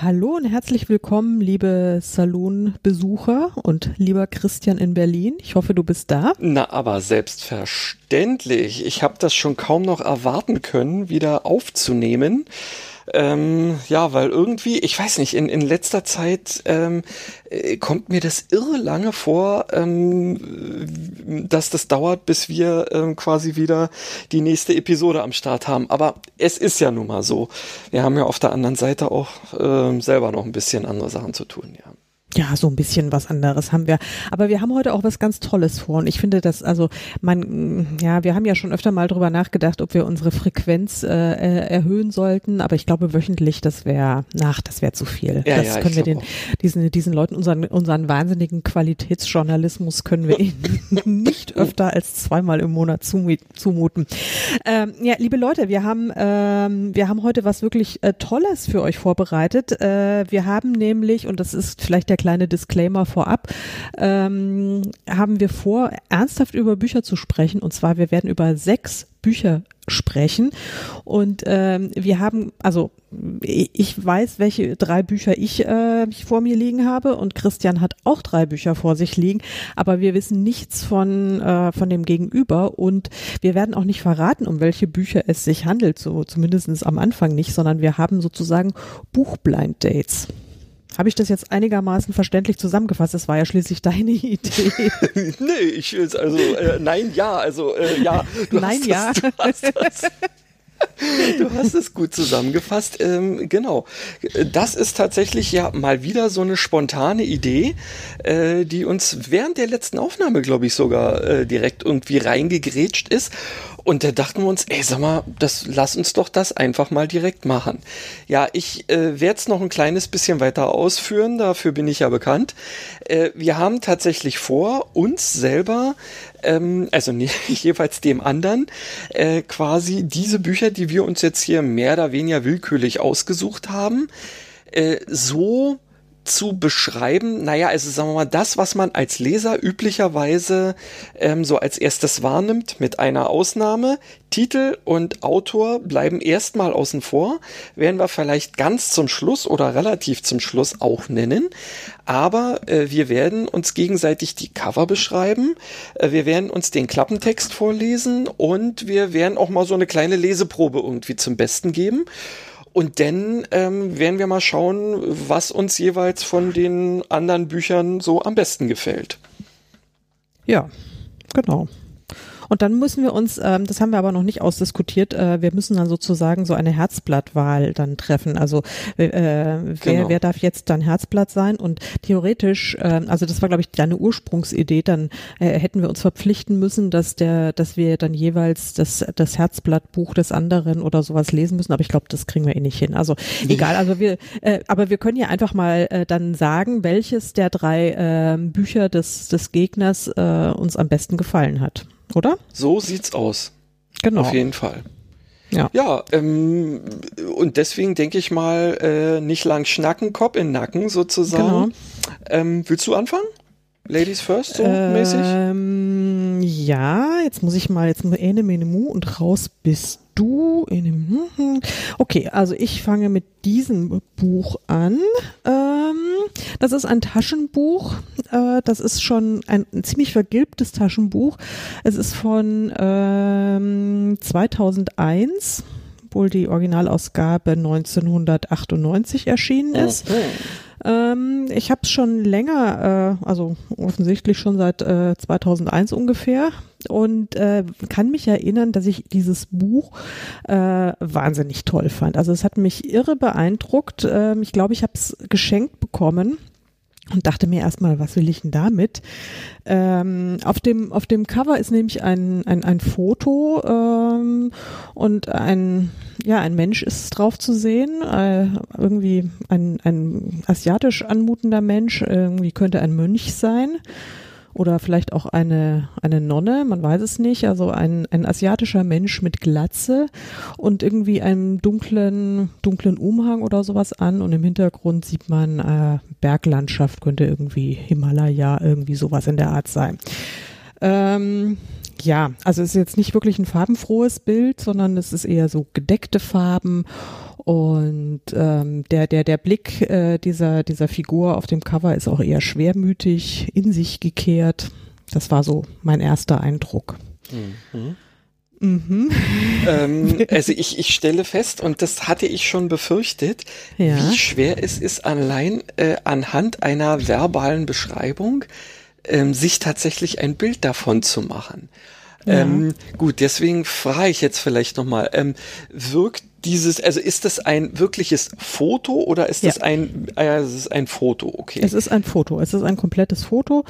Hallo und herzlich willkommen, liebe Saloon-Besucher und lieber Christian in Berlin. Ich hoffe, du bist da. Na, aber selbstverständlich. Ich habe das schon kaum noch erwarten können, wieder aufzunehmen. Ähm, ja, weil irgendwie, ich weiß nicht, in, in letzter Zeit ähm, äh, kommt mir das irre lange vor, ähm, dass das dauert, bis wir ähm, quasi wieder die nächste Episode am Start haben. Aber es ist ja nun mal so. Wir haben ja auf der anderen Seite auch ähm, selber noch ein bisschen andere Sachen zu tun, ja ja, so ein bisschen was anderes haben wir. Aber wir haben heute auch was ganz Tolles vor. Und ich finde, dass, also man, ja, wir haben ja schon öfter mal drüber nachgedacht, ob wir unsere Frequenz äh, äh erhöhen sollten. Aber ich glaube, wöchentlich, das wäre, nach, das wäre zu viel. Ja, das ja, können wir den, diesen, diesen Leuten, unseren, unseren wahnsinnigen Qualitätsjournalismus können wir ihnen nicht öfter als zweimal im Monat zumuten. Ähm, ja, liebe Leute, wir haben, ähm, wir haben heute was wirklich äh, Tolles für euch vorbereitet. Äh, wir haben nämlich, und das ist vielleicht der kleine Disclaimer vorab, ähm, haben wir vor, ernsthaft über Bücher zu sprechen. Und zwar, wir werden über sechs Bücher sprechen. Und ähm, wir haben, also ich weiß, welche drei Bücher ich äh, vor mir liegen habe und Christian hat auch drei Bücher vor sich liegen, aber wir wissen nichts von, äh, von dem Gegenüber und wir werden auch nicht verraten, um welche Bücher es sich handelt, so zumindest am Anfang nicht, sondern wir haben sozusagen Buchblind Dates. Habe ich das jetzt einigermaßen verständlich zusammengefasst? Das war ja schließlich deine Idee. nee, ich also äh, nein, ja, also äh, ja. nein, ja. du hast das. Du hast es gut zusammengefasst. Ähm, genau. Das ist tatsächlich ja mal wieder so eine spontane Idee, äh, die uns während der letzten Aufnahme, glaube ich, sogar äh, direkt irgendwie reingegrätscht ist. Und da dachten wir uns, ey, sag mal, das, lass uns doch das einfach mal direkt machen. Ja, ich äh, werde es noch ein kleines bisschen weiter ausführen, dafür bin ich ja bekannt. Äh, wir haben tatsächlich vor, uns selber, ähm, also nicht jeweils dem anderen, äh, quasi diese Bücher, die wir uns jetzt hier mehr oder weniger willkürlich ausgesucht haben, äh, so zu beschreiben, naja, also sagen wir mal, das, was man als Leser üblicherweise ähm, so als erstes wahrnimmt, mit einer Ausnahme. Titel und Autor bleiben erstmal außen vor, werden wir vielleicht ganz zum Schluss oder relativ zum Schluss auch nennen. Aber äh, wir werden uns gegenseitig die Cover beschreiben, äh, wir werden uns den Klappentext vorlesen und wir werden auch mal so eine kleine Leseprobe irgendwie zum Besten geben. Und dann ähm, werden wir mal schauen, was uns jeweils von den anderen Büchern so am besten gefällt. Ja, genau. Und dann müssen wir uns, ähm, das haben wir aber noch nicht ausdiskutiert, äh, wir müssen dann sozusagen so eine Herzblattwahl dann treffen. Also äh, wer, genau. wer darf jetzt dann Herzblatt sein? Und theoretisch, äh, also das war glaube ich deine Ursprungsidee, dann äh, hätten wir uns verpflichten müssen, dass der, dass wir dann jeweils das, das Herzblattbuch des anderen oder sowas lesen müssen. Aber ich glaube, das kriegen wir eh nicht hin. Also egal, also wir, äh, aber wir können ja einfach mal äh, dann sagen, welches der drei äh, Bücher des, des Gegners äh, uns am besten gefallen hat oder? So sieht's aus. Genau. Auf jeden Fall. Ja, ja ähm, und deswegen denke ich mal, äh, nicht lang schnacken, Kopf in Nacken sozusagen. Genau. Ähm, willst du anfangen? Ladies first, so ähm, mäßig? Ja, jetzt muss ich mal, jetzt ene mene mu und raus bist du. Okay, also ich fange mit diesem Buch an. Ähm, das ist ein Taschenbuch. Äh, das ist schon ein, ziemlich vergilbtes Taschenbuch. Es ist von ähm, 2001 obwohl die Originalausgabe 1998 erschienen ist. Okay. Ähm, ich habe es schon länger, äh, also offensichtlich schon seit äh, 2001 ungefähr und äh, kann mich erinnern, dass ich dieses Buch äh, wahnsinnig toll fand. Also es hat mich irre beeindruckt. Ähm, ich glaube, ich habe es geschenkt bekommen und dachte mir erstmal, was will ich denn damit? Ähm, auf dem auf dem Cover ist nämlich ein ein, ein Foto ähm, und ein ja ein Mensch ist drauf zu sehen, äh, irgendwie ein ein asiatisch anmutender Mensch, irgendwie könnte ein Mönch sein oder vielleicht auch eine, eine Nonne, man weiß es nicht, also ein, ein asiatischer Mensch mit Glatze und irgendwie einem dunklen, dunklen Umhang oder sowas an. Und im Hintergrund sieht man äh, Berglandschaft, könnte irgendwie Himalaya, irgendwie sowas in der Art sein. Ähm, ja, also es ist jetzt nicht wirklich ein farbenfrohes Bild, sondern es ist eher so gedeckte Farben und ähm, der, der, der Blick äh, dieser, dieser Figur auf dem Cover ist auch eher schwermütig, in sich gekehrt. Das war so mein erster Eindruck. Mhm. Mhm. ähm, also ich, ich stelle fest, und das hatte ich schon befürchtet, ja. wie schwer es ist, allein äh, anhand einer verbalen Beschreibung ähm, sich tatsächlich ein Bild davon zu machen. Ja. Ähm, gut, deswegen frage ich jetzt vielleicht nochmal, ähm, wirkt dieses, also ist das ein wirkliches Foto oder ist ja. das ein, äh, es ist ein Foto, okay? Es ist ein Foto, es ist ein komplettes Foto.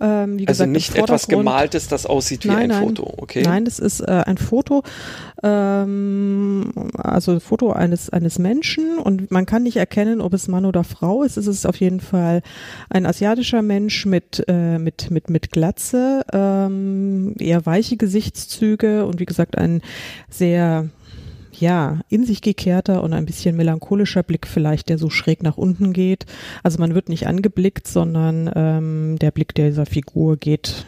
Ähm, wie also gesagt, nicht etwas gemaltes, das aussieht wie nein, ein nein, Foto, okay? Nein, das ist äh, ein Foto, ähm, also Foto eines, eines Menschen und man kann nicht erkennen, ob es Mann oder Frau ist. Es ist auf jeden Fall ein asiatischer Mensch mit, äh, mit, mit, mit Glatze, ähm, eher weiche Gesichtszüge und wie gesagt ein sehr ja, in sich gekehrter und ein bisschen melancholischer Blick vielleicht, der so schräg nach unten geht. Also man wird nicht angeblickt, sondern ähm, der Blick dieser Figur geht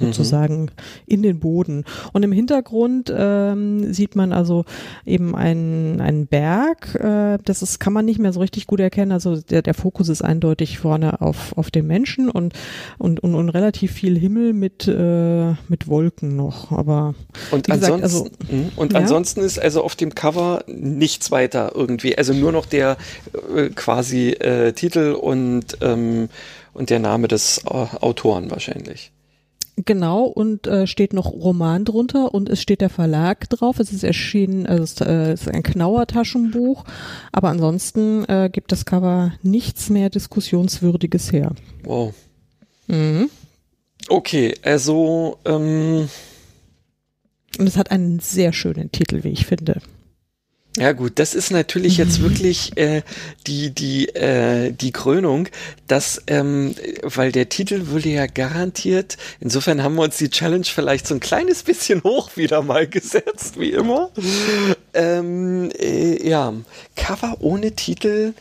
sozusagen mhm. in den Boden. Und im Hintergrund ähm, sieht man also eben einen, einen Berg. Äh, das ist, kann man nicht mehr so richtig gut erkennen. Also der, der Fokus ist eindeutig vorne auf, auf dem Menschen und, und, und, und relativ viel Himmel mit, äh, mit Wolken noch. Aber und gesagt, also, mhm. und ja? ansonsten ist also auf dem Cover nichts weiter irgendwie. Also nur noch der äh, quasi äh, Titel und ähm, und der Name des äh, Autoren wahrscheinlich. Genau, und äh, steht noch Roman drunter und es steht der Verlag drauf. Es ist erschienen, also es äh, ist ein Knauer Taschenbuch, aber ansonsten äh, gibt das Cover nichts mehr Diskussionswürdiges her. Wow. Mhm. Okay, also ähm und es hat einen sehr schönen Titel, wie ich finde. Ja gut, das ist natürlich jetzt wirklich äh, die die äh, die Krönung, dass ähm, weil der Titel würde ja garantiert. Insofern haben wir uns die Challenge vielleicht so ein kleines bisschen hoch wieder mal gesetzt, wie immer. Ähm, äh, ja, Cover ohne Titel.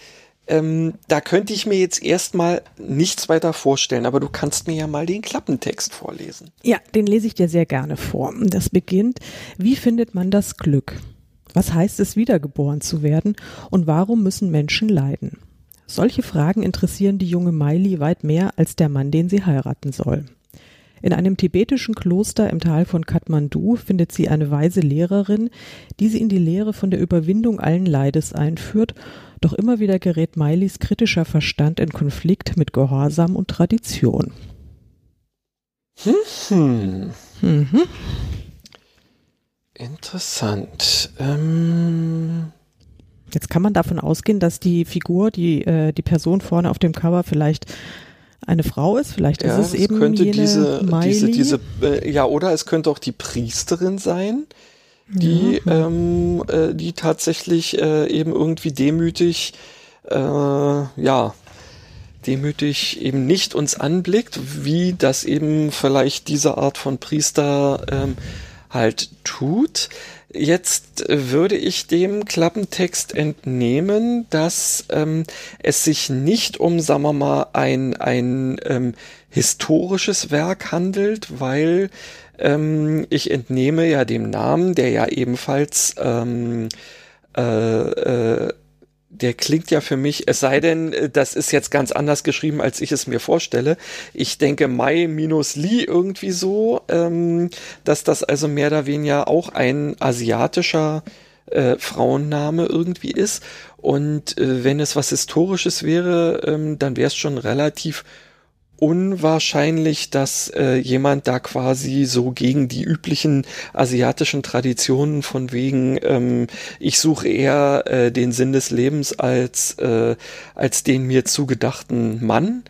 Ähm, da könnte ich mir jetzt erstmal nichts weiter vorstellen, aber du kannst mir ja mal den Klappentext vorlesen. Ja, den lese ich dir sehr gerne vor. Das beginnt, wie findet man das Glück? Was heißt es, wiedergeboren zu werden und warum müssen Menschen leiden? Solche Fragen interessieren die junge Miley weit mehr als der Mann, den sie heiraten soll. In einem tibetischen Kloster im Tal von Kathmandu findet sie eine weise Lehrerin, die sie in die Lehre von der Überwindung allen Leides einführt, doch immer wieder gerät Mileys kritischer Verstand in Konflikt mit Gehorsam und Tradition. Hm. Mhm. Interessant. Ähm Jetzt kann man davon ausgehen, dass die Figur, die, äh, die Person vorne auf dem Cover vielleicht eine Frau ist, vielleicht ja, ist es eben könnte diese, Miley. diese, diese äh, ja, oder es könnte auch die Priesterin sein, die, ja. ähm, äh, die tatsächlich äh, eben irgendwie demütig, äh, ja, demütig eben nicht uns anblickt, wie das eben vielleicht diese Art von Priester ähm, halt tut. Jetzt würde ich dem Klappentext entnehmen, dass ähm, es sich nicht um, sagen wir mal, ein, ein ähm, historisches Werk handelt, weil ähm, ich entnehme ja dem Namen, der ja ebenfalls ähm, äh, äh, der klingt ja für mich, es sei denn, äh, das ist jetzt ganz anders geschrieben, als ich es mir vorstelle. Ich denke Mai minus Li irgendwie so, ähm, dass das also mehr oder weniger auch ein asiatischer äh, Frauenname irgendwie ist. Und äh, wenn es was Historisches wäre, ähm, dann wäre es schon relativ unwahrscheinlich, dass äh, jemand da quasi so gegen die üblichen asiatischen Traditionen von wegen, ähm, ich suche eher äh, den Sinn des Lebens als, äh, als den mir zugedachten Mann.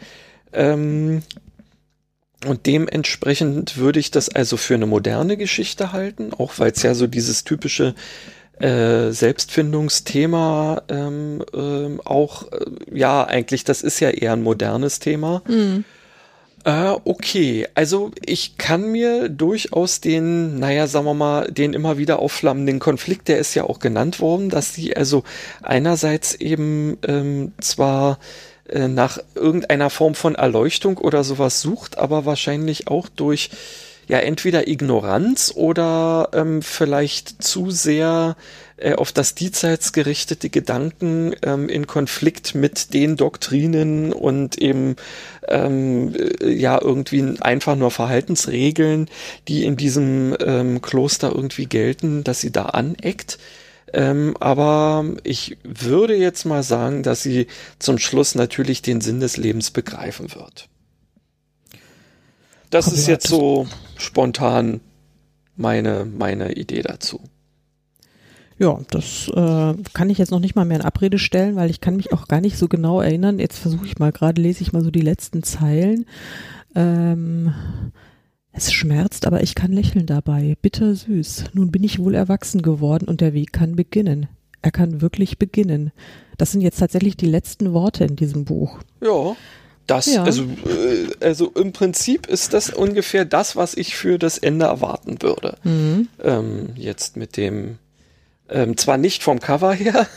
Ähm, und dementsprechend würde ich das also für eine moderne Geschichte halten, auch weil es ja so dieses typische äh, Selbstfindungsthema ähm, ähm, auch, äh, ja, eigentlich, das ist ja eher ein modernes Thema. Mhm. Äh, okay, also ich kann mir durchaus den, naja, sagen wir mal, den immer wieder aufflammenden Konflikt, der ist ja auch genannt worden, dass sie also einerseits eben ähm, zwar äh, nach irgendeiner Form von Erleuchtung oder sowas sucht, aber wahrscheinlich auch durch ja entweder Ignoranz oder ähm, vielleicht zu sehr äh, auf das diesseits gerichtete Gedanken ähm, in Konflikt mit den Doktrinen und eben ähm, äh, ja irgendwie einfach nur Verhaltensregeln, die in diesem ähm, Kloster irgendwie gelten, dass sie da aneckt. Ähm, aber ich würde jetzt mal sagen, dass sie zum Schluss natürlich den Sinn des Lebens begreifen wird. Das ist jetzt so spontan meine, meine Idee dazu. Ja, das äh, kann ich jetzt noch nicht mal mehr in Abrede stellen, weil ich kann mich auch gar nicht so genau erinnern. Jetzt versuche ich mal gerade, lese ich mal so die letzten Zeilen. Ähm, es schmerzt, aber ich kann lächeln dabei. Bitter süß. Nun bin ich wohl erwachsen geworden und der Weg kann beginnen. Er kann wirklich beginnen. Das sind jetzt tatsächlich die letzten Worte in diesem Buch. Ja. Das, ja. also, äh, also im Prinzip ist das ungefähr das, was ich für das Ende erwarten würde. Mhm. Ähm, jetzt mit dem, ähm, zwar nicht vom Cover her,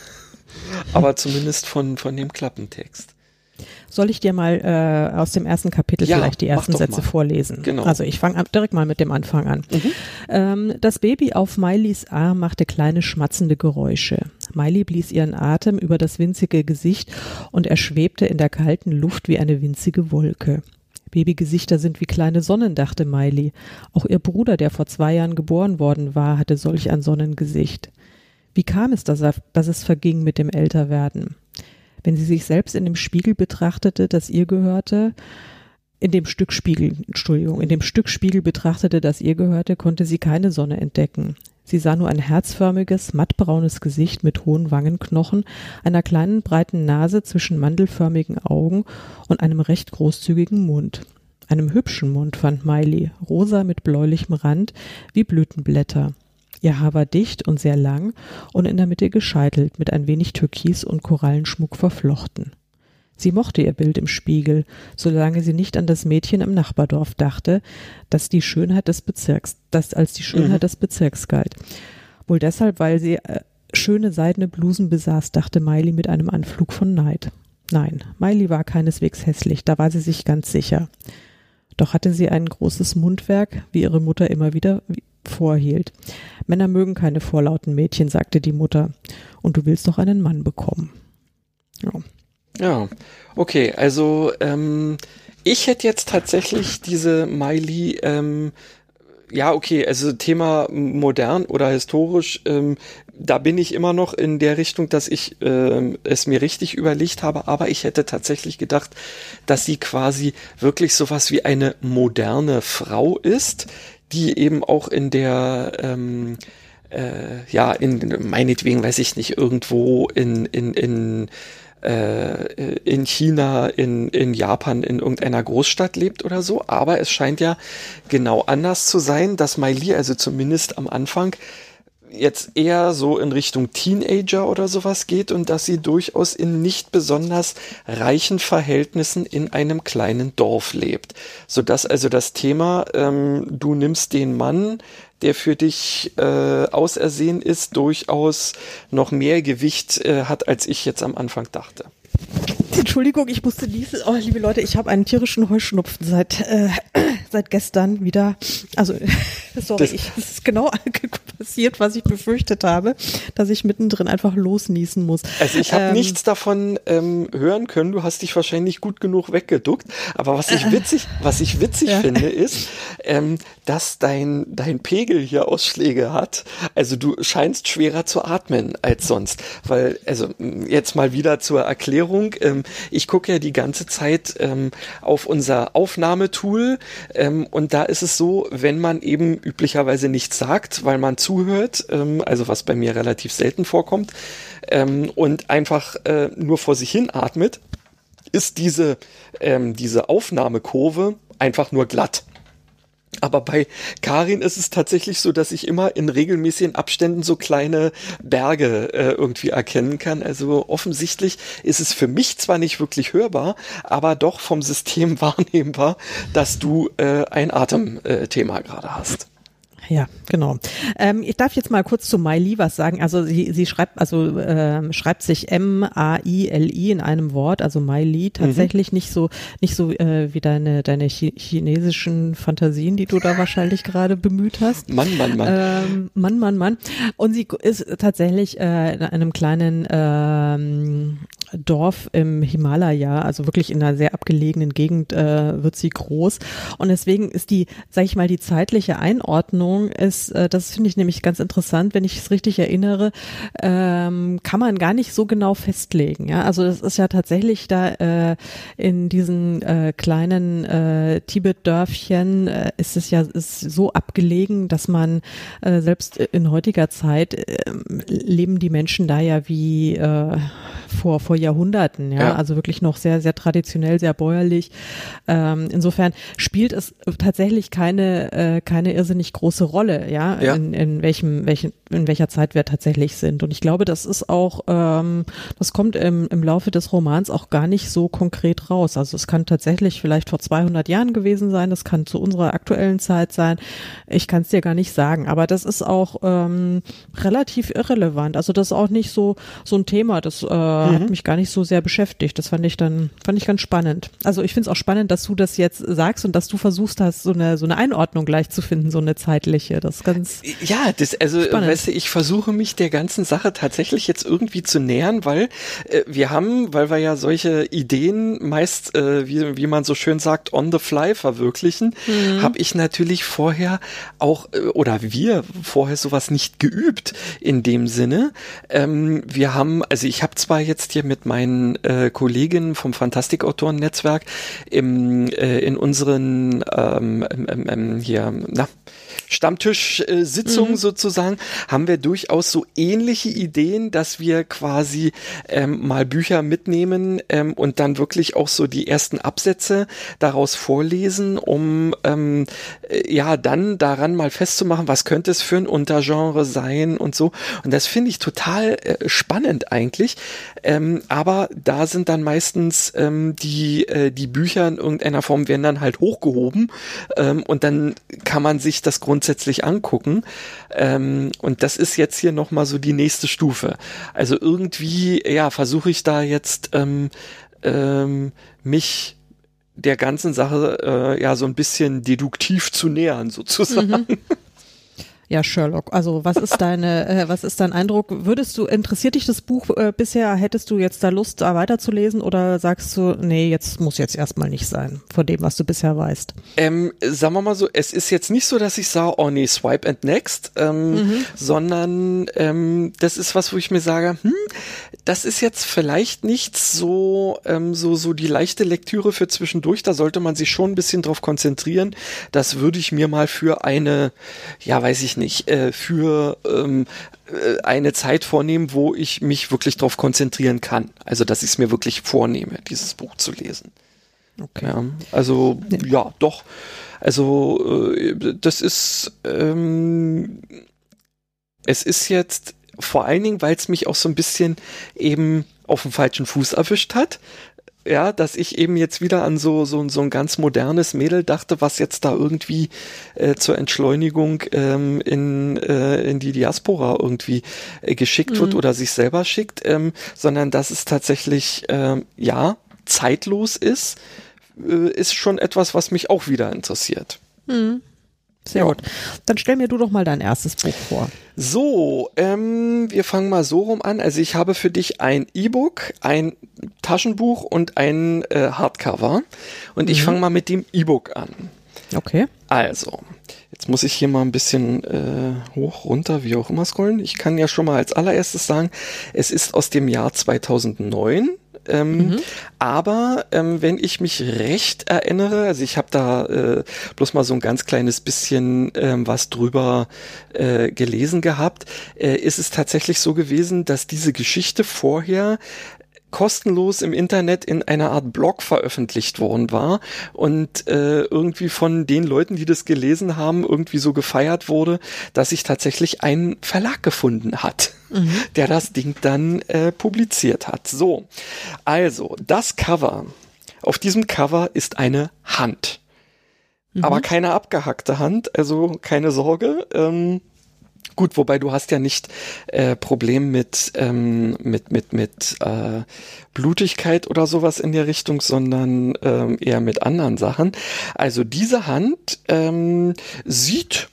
aber zumindest von, von dem Klappentext. Soll ich dir mal äh, aus dem ersten Kapitel ja, vielleicht die ersten Sätze mal. vorlesen? Genau. Also ich fange direkt mal mit dem Anfang an. Mhm. Ähm, das Baby auf Mileys Arm machte kleine schmatzende Geräusche. Miley blies ihren Atem über das winzige Gesicht und er schwebte in der kalten Luft wie eine winzige Wolke. Babygesichter sind wie kleine Sonnen, dachte Miley. Auch ihr Bruder, der vor zwei Jahren geboren worden war, hatte solch ein Sonnengesicht. Wie kam es, dass, er, dass es verging mit dem Älterwerden? Wenn sie sich selbst in dem Spiegel betrachtete, das ihr gehörte, in dem Stück Spiegel, Entschuldigung, in dem Stück Spiegel betrachtete, das ihr gehörte, konnte sie keine Sonne entdecken. Sie sah nur ein herzförmiges, mattbraunes Gesicht mit hohen Wangenknochen, einer kleinen breiten Nase zwischen mandelförmigen Augen und einem recht großzügigen Mund. Einem hübschen Mund fand Miley, rosa mit bläulichem Rand, wie Blütenblätter. Ihr Haar war dicht und sehr lang und in der Mitte gescheitelt, mit ein wenig Türkis und Korallenschmuck verflochten. Sie mochte ihr Bild im Spiegel, solange sie nicht an das Mädchen im Nachbardorf dachte, das die Schönheit des Bezirks, das als die Schönheit mhm. des Bezirks galt. Wohl deshalb, weil sie äh, schöne seidene Blusen besaß, dachte Miley mit einem Anflug von Neid. Nein, Miley war keineswegs hässlich, da war sie sich ganz sicher. Doch hatte sie ein großes Mundwerk, wie ihre Mutter immer wieder vorhielt. Männer mögen keine vorlauten Mädchen, sagte die Mutter. Und du willst doch einen Mann bekommen. Ja. Ja, okay, also ähm, ich hätte jetzt tatsächlich diese Miley ähm, ja, okay, also Thema modern oder historisch, ähm, da bin ich immer noch in der Richtung, dass ich ähm, es mir richtig überlegt habe, aber ich hätte tatsächlich gedacht, dass sie quasi wirklich sowas wie eine moderne Frau ist, die eben auch in der ähm, äh, ja, in meinetwegen, weiß ich nicht, irgendwo in, in, in äh, in China, in, in Japan, in irgendeiner Großstadt lebt oder so. Aber es scheint ja genau anders zu sein, dass Miley, also zumindest am Anfang, jetzt eher so in Richtung Teenager oder sowas geht und dass sie durchaus in nicht besonders reichen Verhältnissen in einem kleinen Dorf lebt. Sodass also das Thema, ähm, du nimmst den Mann, der für dich äh, ausersehen ist, durchaus noch mehr Gewicht äh, hat, als ich jetzt am Anfang dachte. Entschuldigung, ich musste niesen. Oh, liebe Leute, ich habe einen tierischen Heuschnupfen seit, äh, seit gestern wieder. Also, sorry, das, ich, das ist genau passiert, was ich befürchtet habe, dass ich mittendrin einfach losniesen muss. Also ich habe ähm, nichts davon ähm, hören können. Du hast dich wahrscheinlich gut genug weggeduckt. Aber was ich witzig, was ich witzig ja. finde, ist, ähm, dass dein, dein Pegel hier Ausschläge hat. Also du scheinst schwerer zu atmen als sonst. Weil, also jetzt mal wieder zur Erklärung. Ähm, ich gucke ja die ganze Zeit ähm, auf unser Aufnahmetool ähm, und da ist es so, wenn man eben üblicherweise nichts sagt, weil man zuhört, ähm, also was bei mir relativ selten vorkommt, ähm, und einfach äh, nur vor sich hin atmet, ist diese, ähm, diese Aufnahmekurve einfach nur glatt. Aber bei Karin ist es tatsächlich so, dass ich immer in regelmäßigen Abständen so kleine Berge äh, irgendwie erkennen kann. Also offensichtlich ist es für mich zwar nicht wirklich hörbar, aber doch vom System wahrnehmbar, dass du äh, ein Atemthema gerade hast. Ja, genau. Ähm, ich darf jetzt mal kurz zu Miley was sagen. Also sie, sie schreibt, also äh, schreibt sich M-A-I-L-I in einem Wort, also Miley tatsächlich mhm. nicht so, nicht so äh, wie deine, deine Ch chinesischen Fantasien, die du da wahrscheinlich gerade bemüht hast. Mann, Mann, Mann. Ähm, Mann, Mann, Mann. Und sie ist tatsächlich äh, in einem kleinen ähm, Dorf im Himalaya, also wirklich in einer sehr abgelegenen Gegend, äh, wird sie groß. Und deswegen ist die, sag ich mal, die zeitliche Einordnung ist, äh, das finde ich nämlich ganz interessant, wenn ich es richtig erinnere, ähm, kann man gar nicht so genau festlegen. Ja, also das ist ja tatsächlich da äh, in diesen äh, kleinen äh, Tibet-Dörfchen äh, ist es ja ist so abgelegen, dass man äh, selbst in heutiger Zeit äh, leben die Menschen da ja wie äh, vor vor Jahrhunderten, ja? ja, also wirklich noch sehr, sehr traditionell, sehr bäuerlich. Ähm, insofern spielt es tatsächlich keine, äh, keine irrsinnig große Rolle, ja, ja. In, in welchem, welchen, in welcher Zeit wir tatsächlich sind. Und ich glaube, das ist auch, ähm, das kommt im, im Laufe des Romans auch gar nicht so konkret raus. Also es kann tatsächlich vielleicht vor 200 Jahren gewesen sein, das kann zu unserer aktuellen Zeit sein. Ich kann es dir gar nicht sagen, aber das ist auch ähm, relativ irrelevant. Also das ist auch nicht so so ein Thema. Das äh, mhm. hat mich gar nicht so sehr beschäftigt. Das fand ich dann fand ich ganz spannend. Also ich finde es auch spannend, dass du das jetzt sagst und dass du versuchst hast, so eine so eine Einordnung gleich zu finden, so eine zeitliche. Das ist ganz ja, das also spannend. weißt du, ich versuche mich der ganzen Sache tatsächlich jetzt irgendwie zu nähern, weil äh, wir haben, weil wir ja solche Ideen meist, äh, wie, wie man so schön sagt, on the fly verwirklichen, mhm. habe ich natürlich vorher auch äh, oder wir vorher sowas nicht geübt in dem Sinne. Ähm, wir haben, also ich habe zwar jetzt hier mit meinen äh, Kolleginnen vom Fantastikautoren-Netzwerk im, äh, in unseren ähm, ähm, ähm, hier, na, Stammtischsitzung mhm. sozusagen, haben wir durchaus so ähnliche Ideen, dass wir quasi ähm, mal Bücher mitnehmen ähm, und dann wirklich auch so die ersten Absätze daraus vorlesen, um ähm, äh, ja dann daran mal festzumachen, was könnte es für ein Untergenre sein und so. Und das finde ich total äh, spannend eigentlich. Ähm, aber da sind dann meistens ähm, die, äh, die Bücher in irgendeiner Form werden dann halt hochgehoben ähm, und dann kann man sich das Grund grundsätzlich angucken. Ähm, und das ist jetzt hier nochmal so die nächste Stufe. Also irgendwie, ja, versuche ich da jetzt ähm, ähm, mich der ganzen Sache äh, ja so ein bisschen deduktiv zu nähern sozusagen. Mhm. Ja, Sherlock. Also was ist deine, äh, was ist dein Eindruck? Würdest du, interessiert dich das Buch äh, bisher? Hättest du jetzt da Lust, da weiterzulesen oder sagst du, nee, jetzt muss jetzt erstmal nicht sein, von dem, was du bisher weißt? Ähm, sagen wir mal so, es ist jetzt nicht so, dass ich sage, oh nee, swipe and next, ähm, mhm. sondern ähm, das ist was, wo ich mir sage, hm, das ist jetzt vielleicht nicht so, ähm, so, so die leichte Lektüre für zwischendurch, da sollte man sich schon ein bisschen drauf konzentrieren. Das würde ich mir mal für eine, ja, weiß ich nicht, nicht äh, für ähm, äh, eine Zeit vornehmen, wo ich mich wirklich darauf konzentrieren kann. Also, dass ich es mir wirklich vornehme, dieses Buch zu lesen. Okay. Ja, also, ja. ja, doch. Also, äh, das ist, ähm, es ist jetzt vor allen Dingen, weil es mich auch so ein bisschen eben auf dem falschen Fuß erwischt hat ja, dass ich eben jetzt wieder an so, so, so ein ganz modernes Mädel dachte, was jetzt da irgendwie äh, zur Entschleunigung ähm, in, äh, in die Diaspora irgendwie äh, geschickt mhm. wird oder sich selber schickt, ähm, sondern dass es tatsächlich, ähm, ja, zeitlos ist, äh, ist schon etwas, was mich auch wieder interessiert. Mhm. Sehr ja. gut. Dann stell mir du doch mal dein erstes Buch vor. So, ähm, wir fangen mal so rum an. Also ich habe für dich ein E-Book, ein Taschenbuch und ein äh, Hardcover. Und mhm. ich fange mal mit dem E-Book an. Okay. Also, jetzt muss ich hier mal ein bisschen äh, hoch, runter, wie auch immer scrollen. Ich kann ja schon mal als allererstes sagen, es ist aus dem Jahr 2009 ähm, mhm. Aber ähm, wenn ich mich recht erinnere, also ich habe da äh, bloß mal so ein ganz kleines bisschen ähm, was drüber äh, gelesen gehabt, äh, ist es tatsächlich so gewesen, dass diese Geschichte vorher kostenlos im Internet in einer Art Blog veröffentlicht worden war und äh, irgendwie von den Leuten, die das gelesen haben, irgendwie so gefeiert wurde, dass sich tatsächlich ein Verlag gefunden hat, mhm. der das Ding dann äh, publiziert hat. So, also das Cover. Auf diesem Cover ist eine Hand. Mhm. Aber keine abgehackte Hand, also keine Sorge. Ähm, Gut, wobei du hast ja nicht äh, Problem mit ähm, mit mit mit äh, Blutigkeit oder sowas in der Richtung, sondern ähm, eher mit anderen Sachen. Also diese Hand ähm, sieht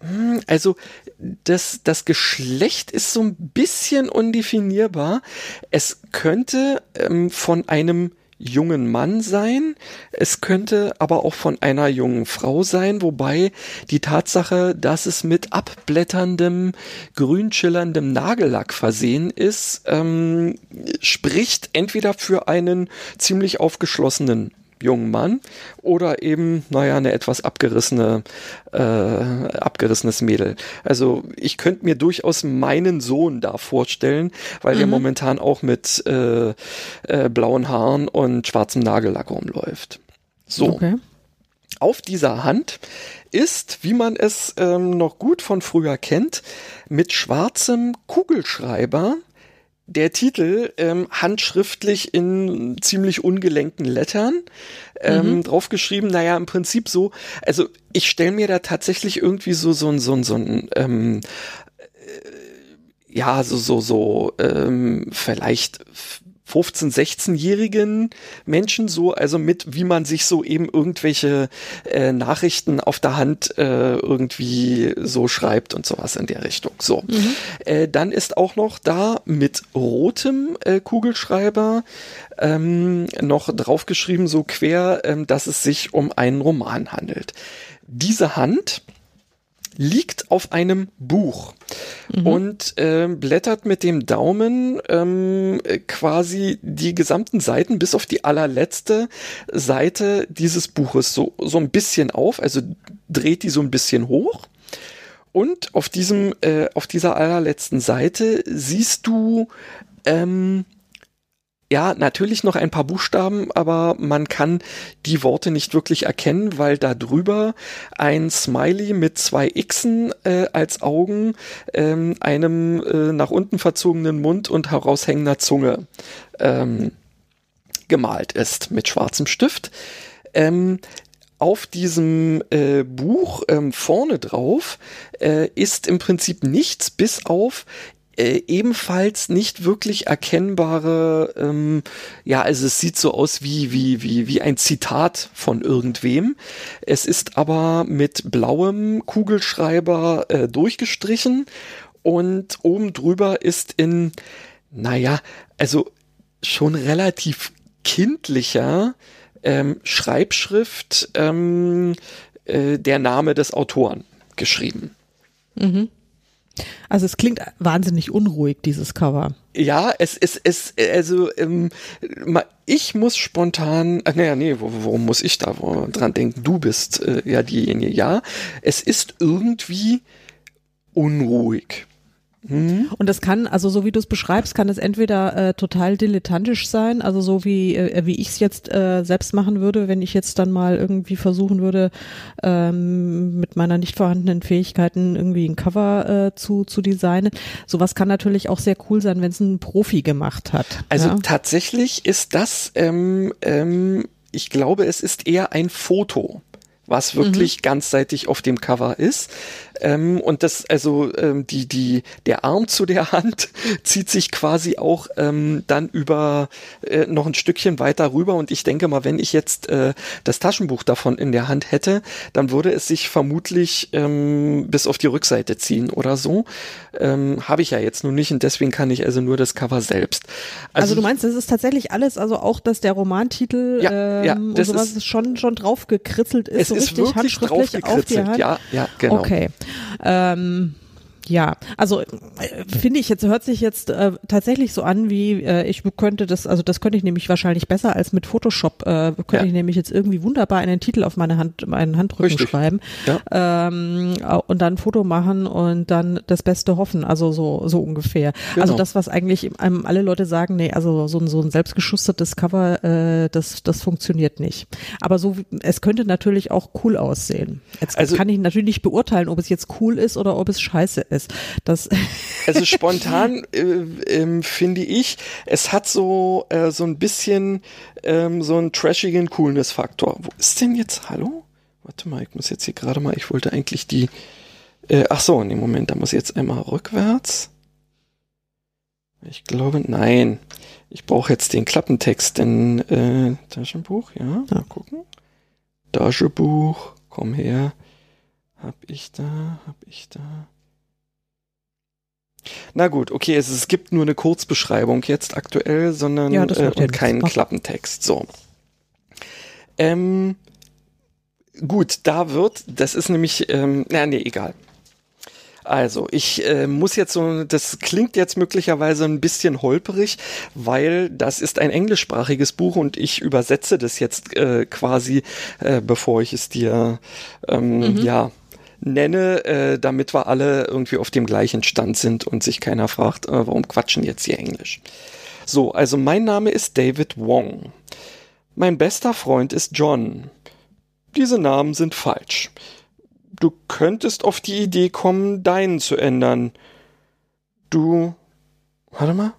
hm, also das, das Geschlecht ist so ein bisschen undefinierbar. Es könnte ähm, von einem jungen Mann sein, es könnte aber auch von einer jungen Frau sein, wobei die Tatsache, dass es mit abblätterndem, grün schillerndem Nagellack versehen ist, ähm, spricht entweder für einen ziemlich aufgeschlossenen jungen Mann oder eben, naja, eine etwas abgerissene, äh, abgerissenes Mädel. Also ich könnte mir durchaus meinen Sohn da vorstellen, weil mhm. der momentan auch mit äh, äh, blauen Haaren und schwarzem Nagellack rumläuft. So. Okay. Auf dieser Hand ist, wie man es ähm, noch gut von früher kennt, mit schwarzem Kugelschreiber der Titel ähm, handschriftlich in ziemlich ungelenkten Lettern ähm, mhm. draufgeschrieben. Naja, im Prinzip so, also ich stelle mir da tatsächlich irgendwie so so ein so ein so ein ähm, äh, ja so so so ähm, vielleicht 15, 16-jährigen Menschen so, also mit, wie man sich so eben irgendwelche äh, Nachrichten auf der Hand äh, irgendwie so schreibt und sowas in der Richtung. So. Mhm. Äh, dann ist auch noch da mit rotem äh, Kugelschreiber ähm, noch draufgeschrieben, so quer, ähm, dass es sich um einen Roman handelt. Diese Hand liegt auf einem Buch mhm. und äh, blättert mit dem Daumen ähm, quasi die gesamten Seiten bis auf die allerletzte Seite dieses Buches so, so ein bisschen auf, also dreht die so ein bisschen hoch. Und auf diesem, äh, auf dieser allerletzten Seite siehst du ähm, ja, natürlich noch ein paar Buchstaben, aber man kann die Worte nicht wirklich erkennen, weil da drüber ein Smiley mit zwei Xen äh, als Augen, ähm, einem äh, nach unten verzogenen Mund und heraushängender Zunge ähm, gemalt ist mit schwarzem Stift. Ähm, auf diesem äh, Buch ähm, vorne drauf äh, ist im Prinzip nichts, bis auf äh, ebenfalls nicht wirklich erkennbare, ähm, ja, also es sieht so aus wie, wie, wie, wie ein Zitat von irgendwem. Es ist aber mit blauem Kugelschreiber äh, durchgestrichen und oben drüber ist in, naja, also schon relativ kindlicher ähm, Schreibschrift ähm, äh, der Name des Autoren geschrieben. Mhm. Also es klingt wahnsinnig unruhig, dieses Cover. Ja, es ist, es, also ähm, ich muss spontan, äh, naja, nee, worum muss ich da dran denken? Du bist äh, ja diejenige. Ja, es ist irgendwie unruhig. Mhm. Und das kann, also so wie du es beschreibst, kann es entweder äh, total dilettantisch sein, also so wie, äh, wie ich es jetzt äh, selbst machen würde, wenn ich jetzt dann mal irgendwie versuchen würde, ähm, mit meiner nicht vorhandenen Fähigkeiten irgendwie ein Cover äh, zu, zu designen. Sowas kann natürlich auch sehr cool sein, wenn es ein Profi gemacht hat. Also ja? tatsächlich ist das, ähm, ähm, ich glaube, es ist eher ein Foto was wirklich mhm. ganzseitig auf dem Cover ist. Ähm, und das, also ähm, die, die, der Arm zu der Hand zieht sich quasi auch ähm, dann über äh, noch ein Stückchen weiter rüber. Und ich denke mal, wenn ich jetzt äh, das Taschenbuch davon in der Hand hätte, dann würde es sich vermutlich ähm, bis auf die Rückseite ziehen oder so. Ähm, Habe ich ja jetzt nur nicht und deswegen kann ich also nur das Cover selbst. Also, also du meinst, das ist tatsächlich alles, also auch, dass der Romantitel ja, ähm, ja, das und sowas ist, schon schon drauf gekritzelt ist, es so ist richtig wirklich handschriftlich auf die Hand? Ja, ja, genau. Okay. Ähm, Ja, also äh, finde ich jetzt hört sich jetzt äh, tatsächlich so an, wie äh, ich könnte das, also das könnte ich nämlich wahrscheinlich besser als mit Photoshop, äh, könnte ja. ich nämlich jetzt irgendwie wunderbar einen Titel auf meine Hand, meinen Handrücken Richtig. schreiben ja. ähm, und dann ein Foto machen und dann das Beste hoffen, also so so ungefähr. Genau. Also das, was eigentlich einem alle Leute sagen, nee, also so ein so ein selbstgeschustertes Cover, äh, das das funktioniert nicht. Aber so, es könnte natürlich auch cool aussehen. Jetzt also, kann ich natürlich nicht beurteilen, ob es jetzt cool ist oder ob es scheiße ist ist. Das also spontan äh, äh, finde ich, es hat so äh, so ein bisschen ähm, so einen trashigen Coolness-Faktor. Wo ist denn jetzt? Hallo? Warte mal, ich muss jetzt hier gerade mal. Ich wollte eigentlich die. Äh, ach so, in dem Moment, da muss ich jetzt einmal rückwärts. Ich glaube, nein. Ich brauche jetzt den Klappentext, denn äh, Taschenbuch, ja, mal gucken. Taschenbuch, komm her. Hab ich da, hab ich da. Na gut, okay, es, es gibt nur eine Kurzbeschreibung jetzt aktuell, sondern ja, äh, und keinen Klappentext. So. Ähm, gut, da wird, das ist nämlich, ähm, na nee, egal. Also, ich äh, muss jetzt so, das klingt jetzt möglicherweise ein bisschen holperig, weil das ist ein englischsprachiges Buch und ich übersetze das jetzt äh, quasi, äh, bevor ich es dir, ähm, mhm. ja, nenne, äh, damit wir alle irgendwie auf dem gleichen Stand sind und sich keiner fragt, äh, warum quatschen jetzt hier Englisch. So, also mein Name ist David Wong. Mein bester Freund ist John. Diese Namen sind falsch. Du könntest auf die Idee kommen, deinen zu ändern. Du. Warte mal.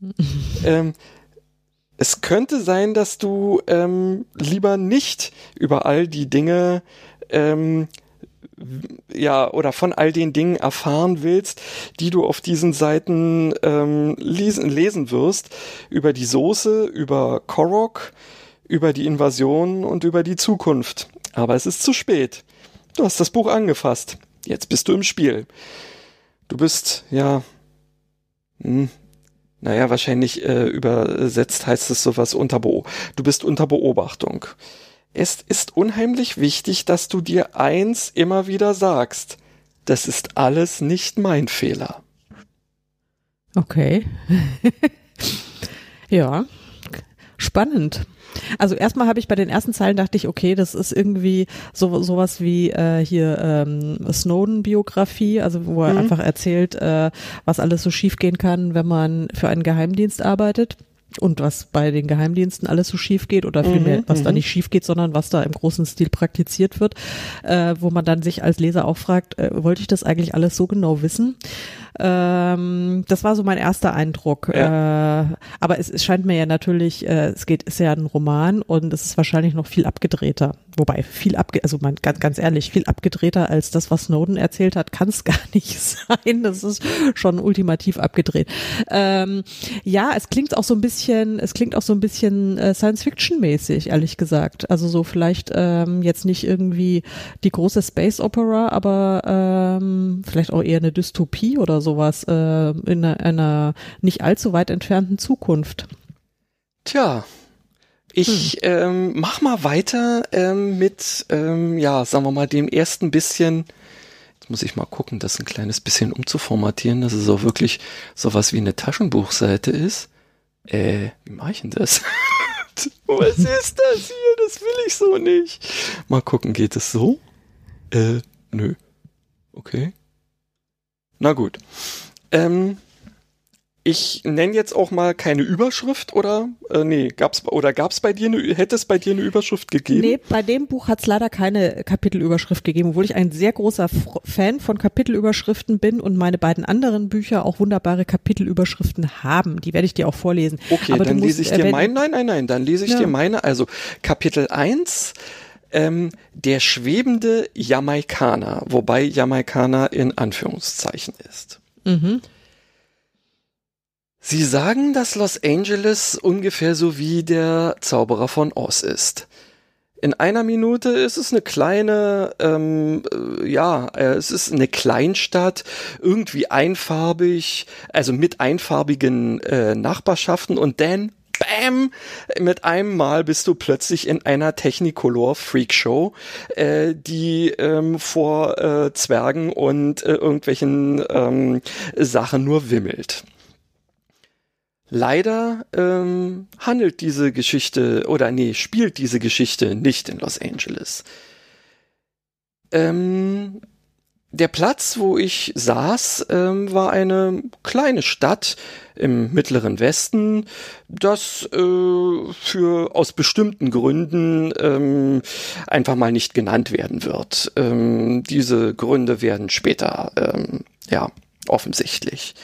ähm, es könnte sein, dass du ähm, lieber nicht über all die Dinge ähm, ja, oder von all den Dingen erfahren willst, die du auf diesen Seiten ähm, lesen, lesen wirst, über die Soße, über Korok, über die Invasion und über die Zukunft. Aber es ist zu spät. Du hast das Buch angefasst. Jetzt bist du im Spiel. Du bist, ja, hm, naja, wahrscheinlich äh, übersetzt heißt es sowas unter Beobachtung. Du bist unter Beobachtung es ist unheimlich wichtig, dass du dir eins immer wieder sagst. Das ist alles nicht mein Fehler. Okay. ja, spannend. Also erstmal habe ich bei den ersten Zeilen dachte ich, okay, das ist irgendwie so sowas wie äh, hier ähm, Snowden-Biografie, also wo er mhm. einfach erzählt, äh, was alles so schiefgehen kann, wenn man für einen Geheimdienst arbeitet und was bei den Geheimdiensten alles so schief geht oder vielmehr, mhm, was da mhm. nicht schief geht, sondern was da im großen Stil praktiziert wird, äh, wo man dann sich als Leser auch fragt, äh, wollte ich das eigentlich alles so genau wissen? Ähm, das war so mein erster Eindruck. Ja. Äh, aber es, es, scheint mir ja natürlich, äh, es geht, ist ja ein Roman und es ist wahrscheinlich noch viel abgedrehter. Wobei viel abge, also man ganz, ganz ehrlich, viel abgedrehter als das, was Snowden erzählt hat, kann es gar nicht sein. Das ist schon ultimativ abgedreht. Ähm, ja, es klingt auch so ein bisschen, es klingt auch so ein bisschen äh, Science-Fiction-mäßig, ehrlich gesagt. Also so vielleicht ähm, jetzt nicht irgendwie die große Space Opera, aber ähm, vielleicht auch eher eine Dystopie oder sowas äh, in einer, einer nicht allzu weit entfernten Zukunft. Tja, ich hm. ähm, mach mal weiter ähm, mit, ähm, ja, sagen wir mal, dem ersten bisschen. Jetzt muss ich mal gucken, das ein kleines bisschen umzuformatieren, dass es auch wirklich sowas wie eine Taschenbuchseite ist. Äh, wie mache ich denn das? Was ist das hier? Das will ich so nicht. Mal gucken, geht es so? Äh, nö. Okay. Na gut. Ähm, ich nenne jetzt auch mal keine Überschrift oder äh, nee, gab's oder gab's bei dir eine, hätte es bei dir eine Überschrift gegeben? Nee, bei dem Buch hat es leider keine Kapitelüberschrift gegeben, obwohl ich ein sehr großer Fan von Kapitelüberschriften bin und meine beiden anderen Bücher auch wunderbare Kapitelüberschriften haben. Die werde ich dir auch vorlesen. Okay, Aber dann lese ich dir meine, nein, nein, nein, dann lese ich ja. dir meine. Also Kapitel 1 ähm, der schwebende Jamaikaner, wobei Jamaikaner in Anführungszeichen ist. Mhm. Sie sagen, dass Los Angeles ungefähr so wie der Zauberer von Oz ist. In einer Minute ist es eine kleine, ähm, äh, ja, äh, es ist eine Kleinstadt, irgendwie einfarbig, also mit einfarbigen äh, Nachbarschaften und dann bam, mit einem Mal bist du plötzlich in einer Technicolor Freakshow, äh, die ähm, vor äh, Zwergen und äh, irgendwelchen ähm, Sachen nur wimmelt. Leider ähm, handelt diese Geschichte oder nee, spielt diese Geschichte nicht in Los Angeles. Ähm, der Platz, wo ich saß, ähm, war eine kleine Stadt im mittleren Westen, das äh, für aus bestimmten Gründen ähm, einfach mal nicht genannt werden wird. Ähm, diese Gründe werden später ähm, ja offensichtlich.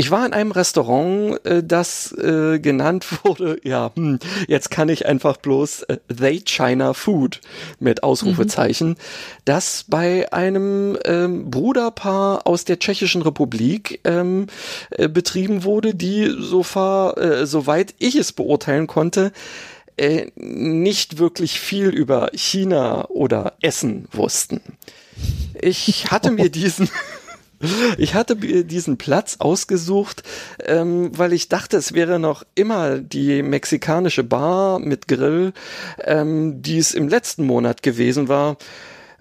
Ich war in einem Restaurant, äh, das äh, genannt wurde, ja, hm, jetzt kann ich einfach bloß äh, They China Food mit Ausrufezeichen, mhm. das bei einem ähm, Bruderpaar aus der Tschechischen Republik ähm, äh, betrieben wurde, die so far, äh, soweit ich es beurteilen konnte, äh, nicht wirklich viel über China oder Essen wussten. Ich hatte mir diesen ich hatte diesen Platz ausgesucht, ähm, weil ich dachte, es wäre noch immer die mexikanische Bar mit Grill, ähm, die es im letzten Monat gewesen war.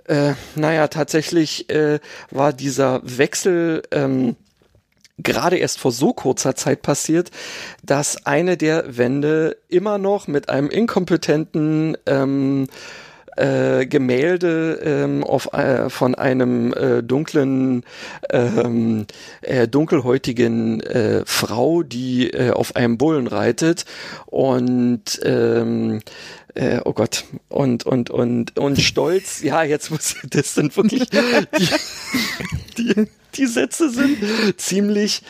Äh, naja, tatsächlich äh, war dieser Wechsel ähm, gerade erst vor so kurzer Zeit passiert, dass eine der Wände immer noch mit einem inkompetenten ähm, äh, Gemälde ähm, auf, äh, von einem äh, dunklen, ähm, äh, dunkelhäutigen äh, Frau, die äh, auf einem Bullen reitet und ähm, äh, oh Gott, und, und, und, und stolz, ja, jetzt muss das sind wirklich, die, die, die Sätze sind ziemlich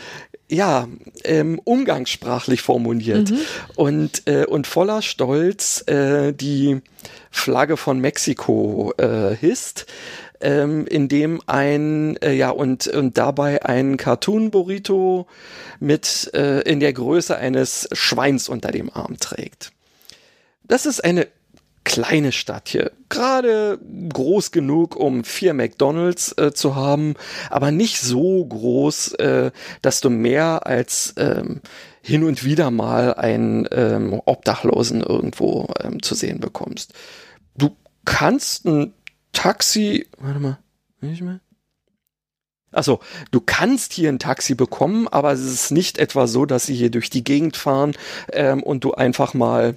ja, ähm, umgangssprachlich formuliert mhm. und, äh, und voller Stolz äh, die Flagge von Mexiko äh, hisst, ähm, in dem ein, äh, ja, und, und dabei ein Cartoon-Burrito mit äh, in der Größe eines Schweins unter dem Arm trägt. Das ist eine kleine Stadt hier. Gerade groß genug, um vier McDonalds äh, zu haben, aber nicht so groß, äh, dass du mehr als ähm, hin und wieder mal einen ähm, Obdachlosen irgendwo ähm, zu sehen bekommst. Du kannst ein Taxi, warte mal, nicht mehr? Also, du kannst hier ein Taxi bekommen, aber es ist nicht etwa so, dass sie hier durch die Gegend fahren ähm, und du einfach mal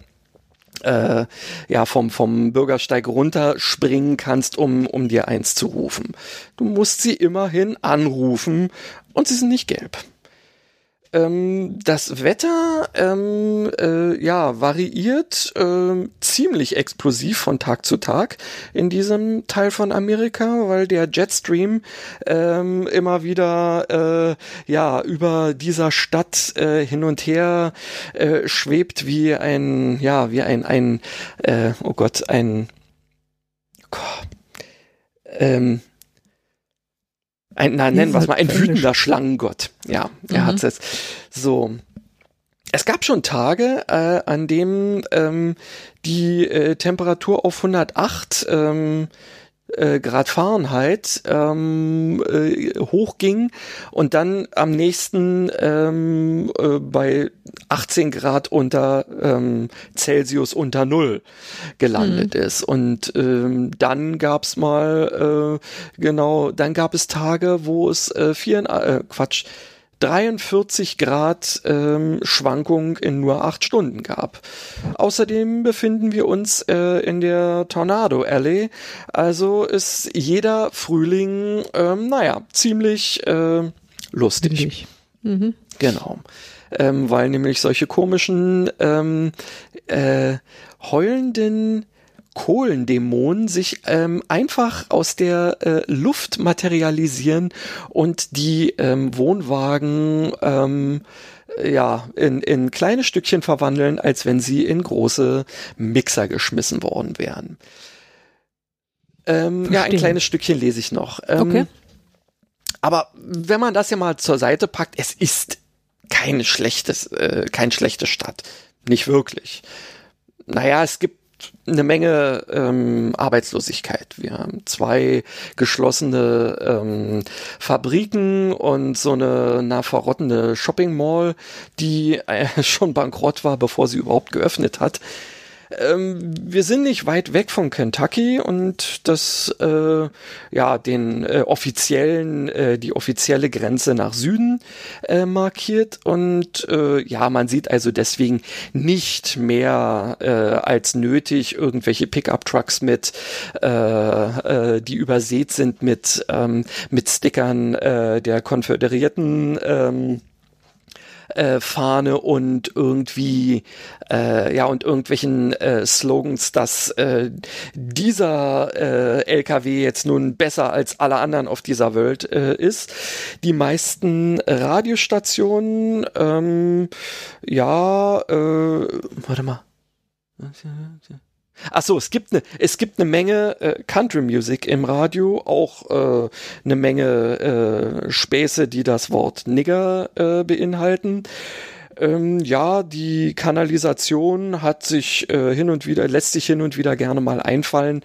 äh, ja vom vom Bürgersteig runterspringen kannst, um um dir eins zu rufen. Du musst sie immerhin anrufen und sie sind nicht gelb. Ähm, das Wetter ähm, äh, ja variiert äh, ziemlich explosiv von Tag zu Tag in diesem Teil von Amerika, weil der Jetstream ähm, immer wieder äh, ja über dieser Stadt äh, hin und her äh, schwebt wie ein ja wie ein ein äh, oh Gott ein oh, ähm, ein, na, nennen wir es mal, ein wütender Schlangengott. Ja, er mhm. hat es so. Es gab schon Tage, äh, an denen ähm, die äh, Temperatur auf 108 ähm, äh, Grad Fahrenheit ähm, äh, hochging und dann am nächsten ähm, äh, bei 18 Grad unter ähm, Celsius unter Null gelandet mhm. ist. Und ähm, dann gab's mal, äh, genau, dann gab es Tage, wo es äh, vier, äh, Quatsch, 43 Grad ähm, Schwankung in nur acht Stunden gab. Außerdem befinden wir uns äh, in der Tornado Alley, also ist jeder Frühling, ähm, naja, ziemlich äh, lustig. Mhm. Genau. Ähm, weil nämlich solche komischen ähm, äh, heulenden Kohlendämonen sich ähm, einfach aus der äh, Luft materialisieren und die ähm, Wohnwagen ähm, ja, in, in kleine Stückchen verwandeln, als wenn sie in große Mixer geschmissen worden wären. Ähm, ja, ein kleines Stückchen lese ich noch. Ähm, okay. Aber wenn man das ja mal zur Seite packt, es ist keine schlechtes, äh, keine schlechte Stadt. Nicht wirklich. Naja, es gibt eine Menge ähm, Arbeitslosigkeit. Wir haben zwei geschlossene ähm, Fabriken und so eine na, verrottende Shopping Mall, die äh, schon bankrott war, bevor sie überhaupt geöffnet hat. Ähm, wir sind nicht weit weg von Kentucky und das äh, ja den äh, offiziellen äh, die offizielle Grenze nach Süden äh, markiert. Und äh, ja man sieht also deswegen nicht mehr äh, als nötig irgendwelche Pickup Trucks mit äh, äh, die übersät sind mit ähm, mit Stickern äh, der Konföderierten ähm, äh, Fahne und irgendwie äh, ja und irgendwelchen äh, Slogans, dass äh, dieser äh, LKW jetzt nun besser als alle anderen auf dieser Welt äh, ist. Die meisten Radiostationen, ähm, ja, äh, warte mal. Ach so, es gibt eine, es gibt eine Menge äh, Country Music im Radio, auch äh, eine Menge äh, Späße, die das Wort Nigger äh, beinhalten. Ähm, ja, die Kanalisation hat sich äh, hin und wieder, lässt sich hin und wieder gerne mal einfallen,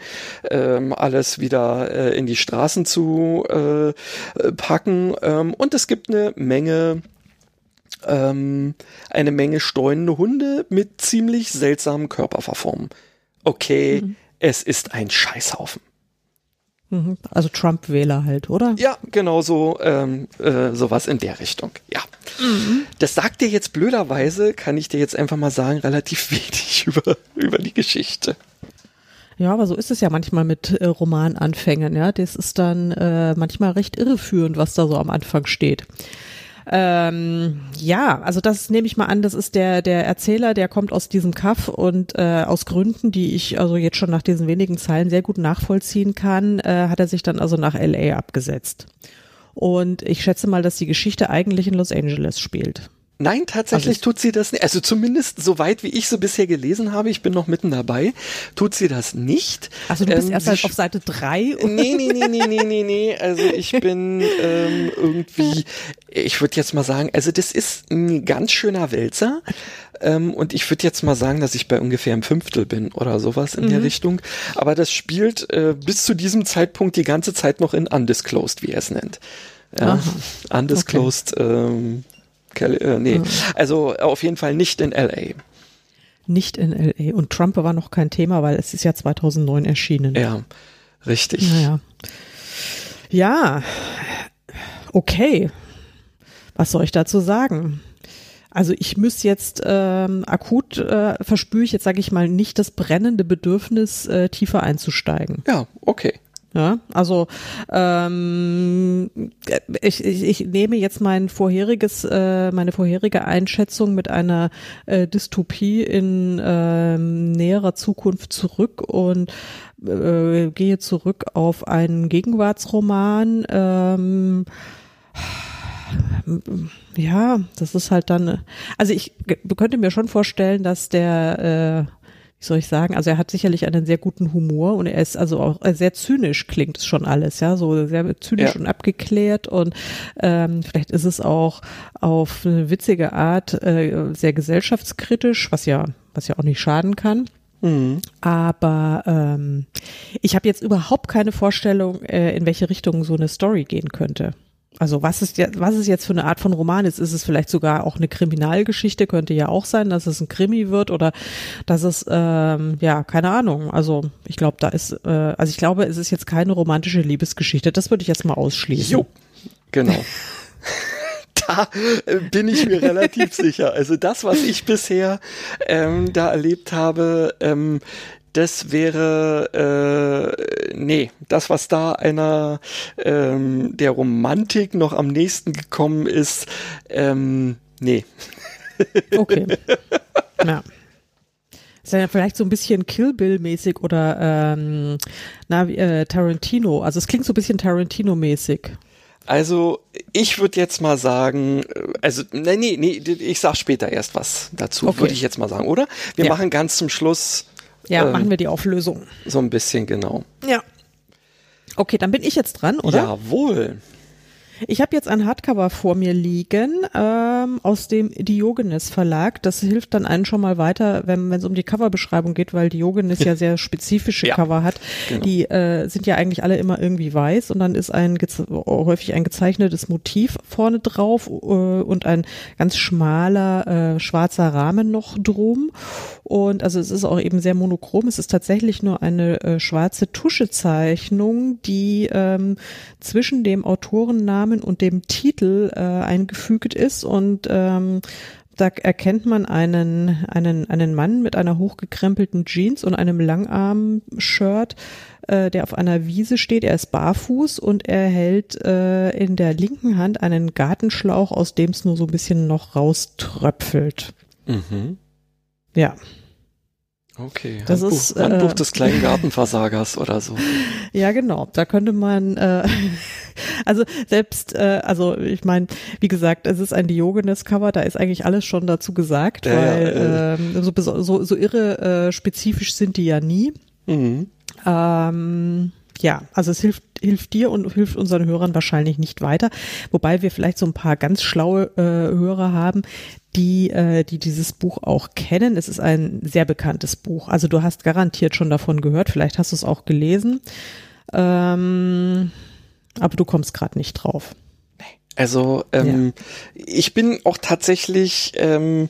ähm, alles wieder äh, in die Straßen zu äh, packen. Ähm, und es gibt eine Menge ähm, eine Menge streunende Hunde mit ziemlich seltsamen Körperverformen okay, mhm. es ist ein Scheißhaufen. Mhm. Also Trump-Wähler halt, oder? Ja, genau so, ähm, äh, sowas in der Richtung. Ja. Mhm. Das sagt dir jetzt blöderweise, kann ich dir jetzt einfach mal sagen, relativ wenig über, über die Geschichte. Ja, aber so ist es ja manchmal mit äh, Romananfängen, ja. Das ist dann äh, manchmal recht irreführend, was da so am Anfang steht. Ähm, ja, also das nehme ich mal an, das ist der, der Erzähler, der kommt aus diesem Kaff und äh, aus Gründen, die ich also jetzt schon nach diesen wenigen Zeilen sehr gut nachvollziehen kann, äh, hat er sich dann also nach LA abgesetzt. Und ich schätze mal, dass die Geschichte eigentlich in Los Angeles spielt. Nein, tatsächlich also tut sie das nicht. Also zumindest so weit, wie ich so bisher gelesen habe, ich bin noch mitten dabei, tut sie das nicht. Also du bist ähm, erst halt auf Seite drei. Nee, nee, nee, nee, nee, nee, nee. Also ich bin ähm, irgendwie, ich würde jetzt mal sagen, also das ist ein ganz schöner Wälzer. Ähm, und ich würde jetzt mal sagen, dass ich bei ungefähr einem Fünftel bin oder sowas in mhm. der Richtung. Aber das spielt äh, bis zu diesem Zeitpunkt die ganze Zeit noch in Undisclosed, wie er es nennt. Ja, Undisclosed okay. ähm, Cali äh, nee, also auf jeden Fall nicht in LA. Nicht in LA. Und Trump war noch kein Thema, weil es ist ja 2009 erschienen. Ja, richtig. Naja. Ja, okay. Was soll ich dazu sagen? Also ich müsste jetzt ähm, akut äh, verspüre ich jetzt, sage ich mal, nicht das brennende Bedürfnis, äh, tiefer einzusteigen. Ja, okay. Ja, also ähm, ich, ich, ich nehme jetzt mein vorheriges, äh, meine vorherige Einschätzung mit einer äh, Dystopie in äh, näherer Zukunft zurück und äh, gehe zurück auf einen Gegenwartsroman. Ähm, ja, das ist halt dann, also ich könnte mir schon vorstellen, dass der äh, wie soll ich sagen, also er hat sicherlich einen sehr guten Humor und er ist also auch sehr zynisch klingt es schon alles, ja, so sehr zynisch ja. und abgeklärt und ähm, vielleicht ist es auch auf eine witzige Art äh, sehr gesellschaftskritisch, was ja, was ja auch nicht schaden kann. Mhm. Aber ähm, ich habe jetzt überhaupt keine Vorstellung, äh, in welche Richtung so eine Story gehen könnte. Also was ist jetzt, was ist jetzt für eine Art von Roman ist? Ist es vielleicht sogar auch eine Kriminalgeschichte? Könnte ja auch sein, dass es ein Krimi wird oder dass es ähm, ja keine Ahnung. Also ich glaube, da ist, äh, also ich glaube, es ist jetzt keine romantische Liebesgeschichte. Das würde ich jetzt mal ausschließen. Jo, genau. da äh, bin ich mir relativ sicher. Also das, was ich bisher ähm, da erlebt habe, ähm, das wäre, äh, nee, das, was da einer ähm, der Romantik noch am nächsten gekommen ist, ähm, nee. Okay. Ja. Ist ja vielleicht so ein bisschen Kill Bill-mäßig oder ähm, na, äh, Tarantino. Also es klingt so ein bisschen Tarantino-mäßig. Also, ich würde jetzt mal sagen, äh, also, nee, nee, nee, ich sag später erst was dazu, okay. würde ich jetzt mal sagen, oder? Wir ja. machen ganz zum Schluss ja, ähm, machen wir die Auflösung. So ein bisschen, genau. Ja. Okay, dann bin ich jetzt dran, oder? Jawohl. Ich habe jetzt ein Hardcover vor mir liegen ähm, aus dem Diogenes Verlag. Das hilft dann einen schon mal weiter, wenn es um die Coverbeschreibung geht, weil Diogenes ja sehr spezifische ja, Cover hat. Genau. Die äh, sind ja eigentlich alle immer irgendwie weiß und dann ist ein häufig ein gezeichnetes Motiv vorne drauf äh, und ein ganz schmaler äh, schwarzer Rahmen noch drum. Und also es ist auch eben sehr monochrom. Es ist tatsächlich nur eine äh, schwarze Tuschezeichnung, die ähm, zwischen dem Autorennamen Namen und dem Titel äh, eingefügt ist und ähm, da erkennt man einen, einen, einen Mann mit einer hochgekrempelten Jeans und einem Langarm-Shirt, äh, der auf einer Wiese steht. Er ist barfuß und er hält äh, in der linken Hand einen Gartenschlauch, aus dem es nur so ein bisschen noch rauströpfelt. Mhm. Ja. Okay, das Handbuch, ist, äh, Handbuch des kleinen Gartenversagers oder so. Ja, genau. Da könnte man, äh, also selbst, äh, also ich meine, wie gesagt, es ist ein Diogenes-Cover, da ist eigentlich alles schon dazu gesagt, weil äh, ähm, so, so, so irre äh, spezifisch sind die ja nie. Mhm. Ähm, ja, also es hilft, hilft dir und hilft unseren Hörern wahrscheinlich nicht weiter. Wobei wir vielleicht so ein paar ganz schlaue äh, Hörer haben, die, äh, die dieses Buch auch kennen. Es ist ein sehr bekanntes Buch. Also du hast garantiert schon davon gehört. Vielleicht hast du es auch gelesen. Ähm, aber du kommst gerade nicht drauf. Also ähm, ja. ich bin auch tatsächlich, ähm,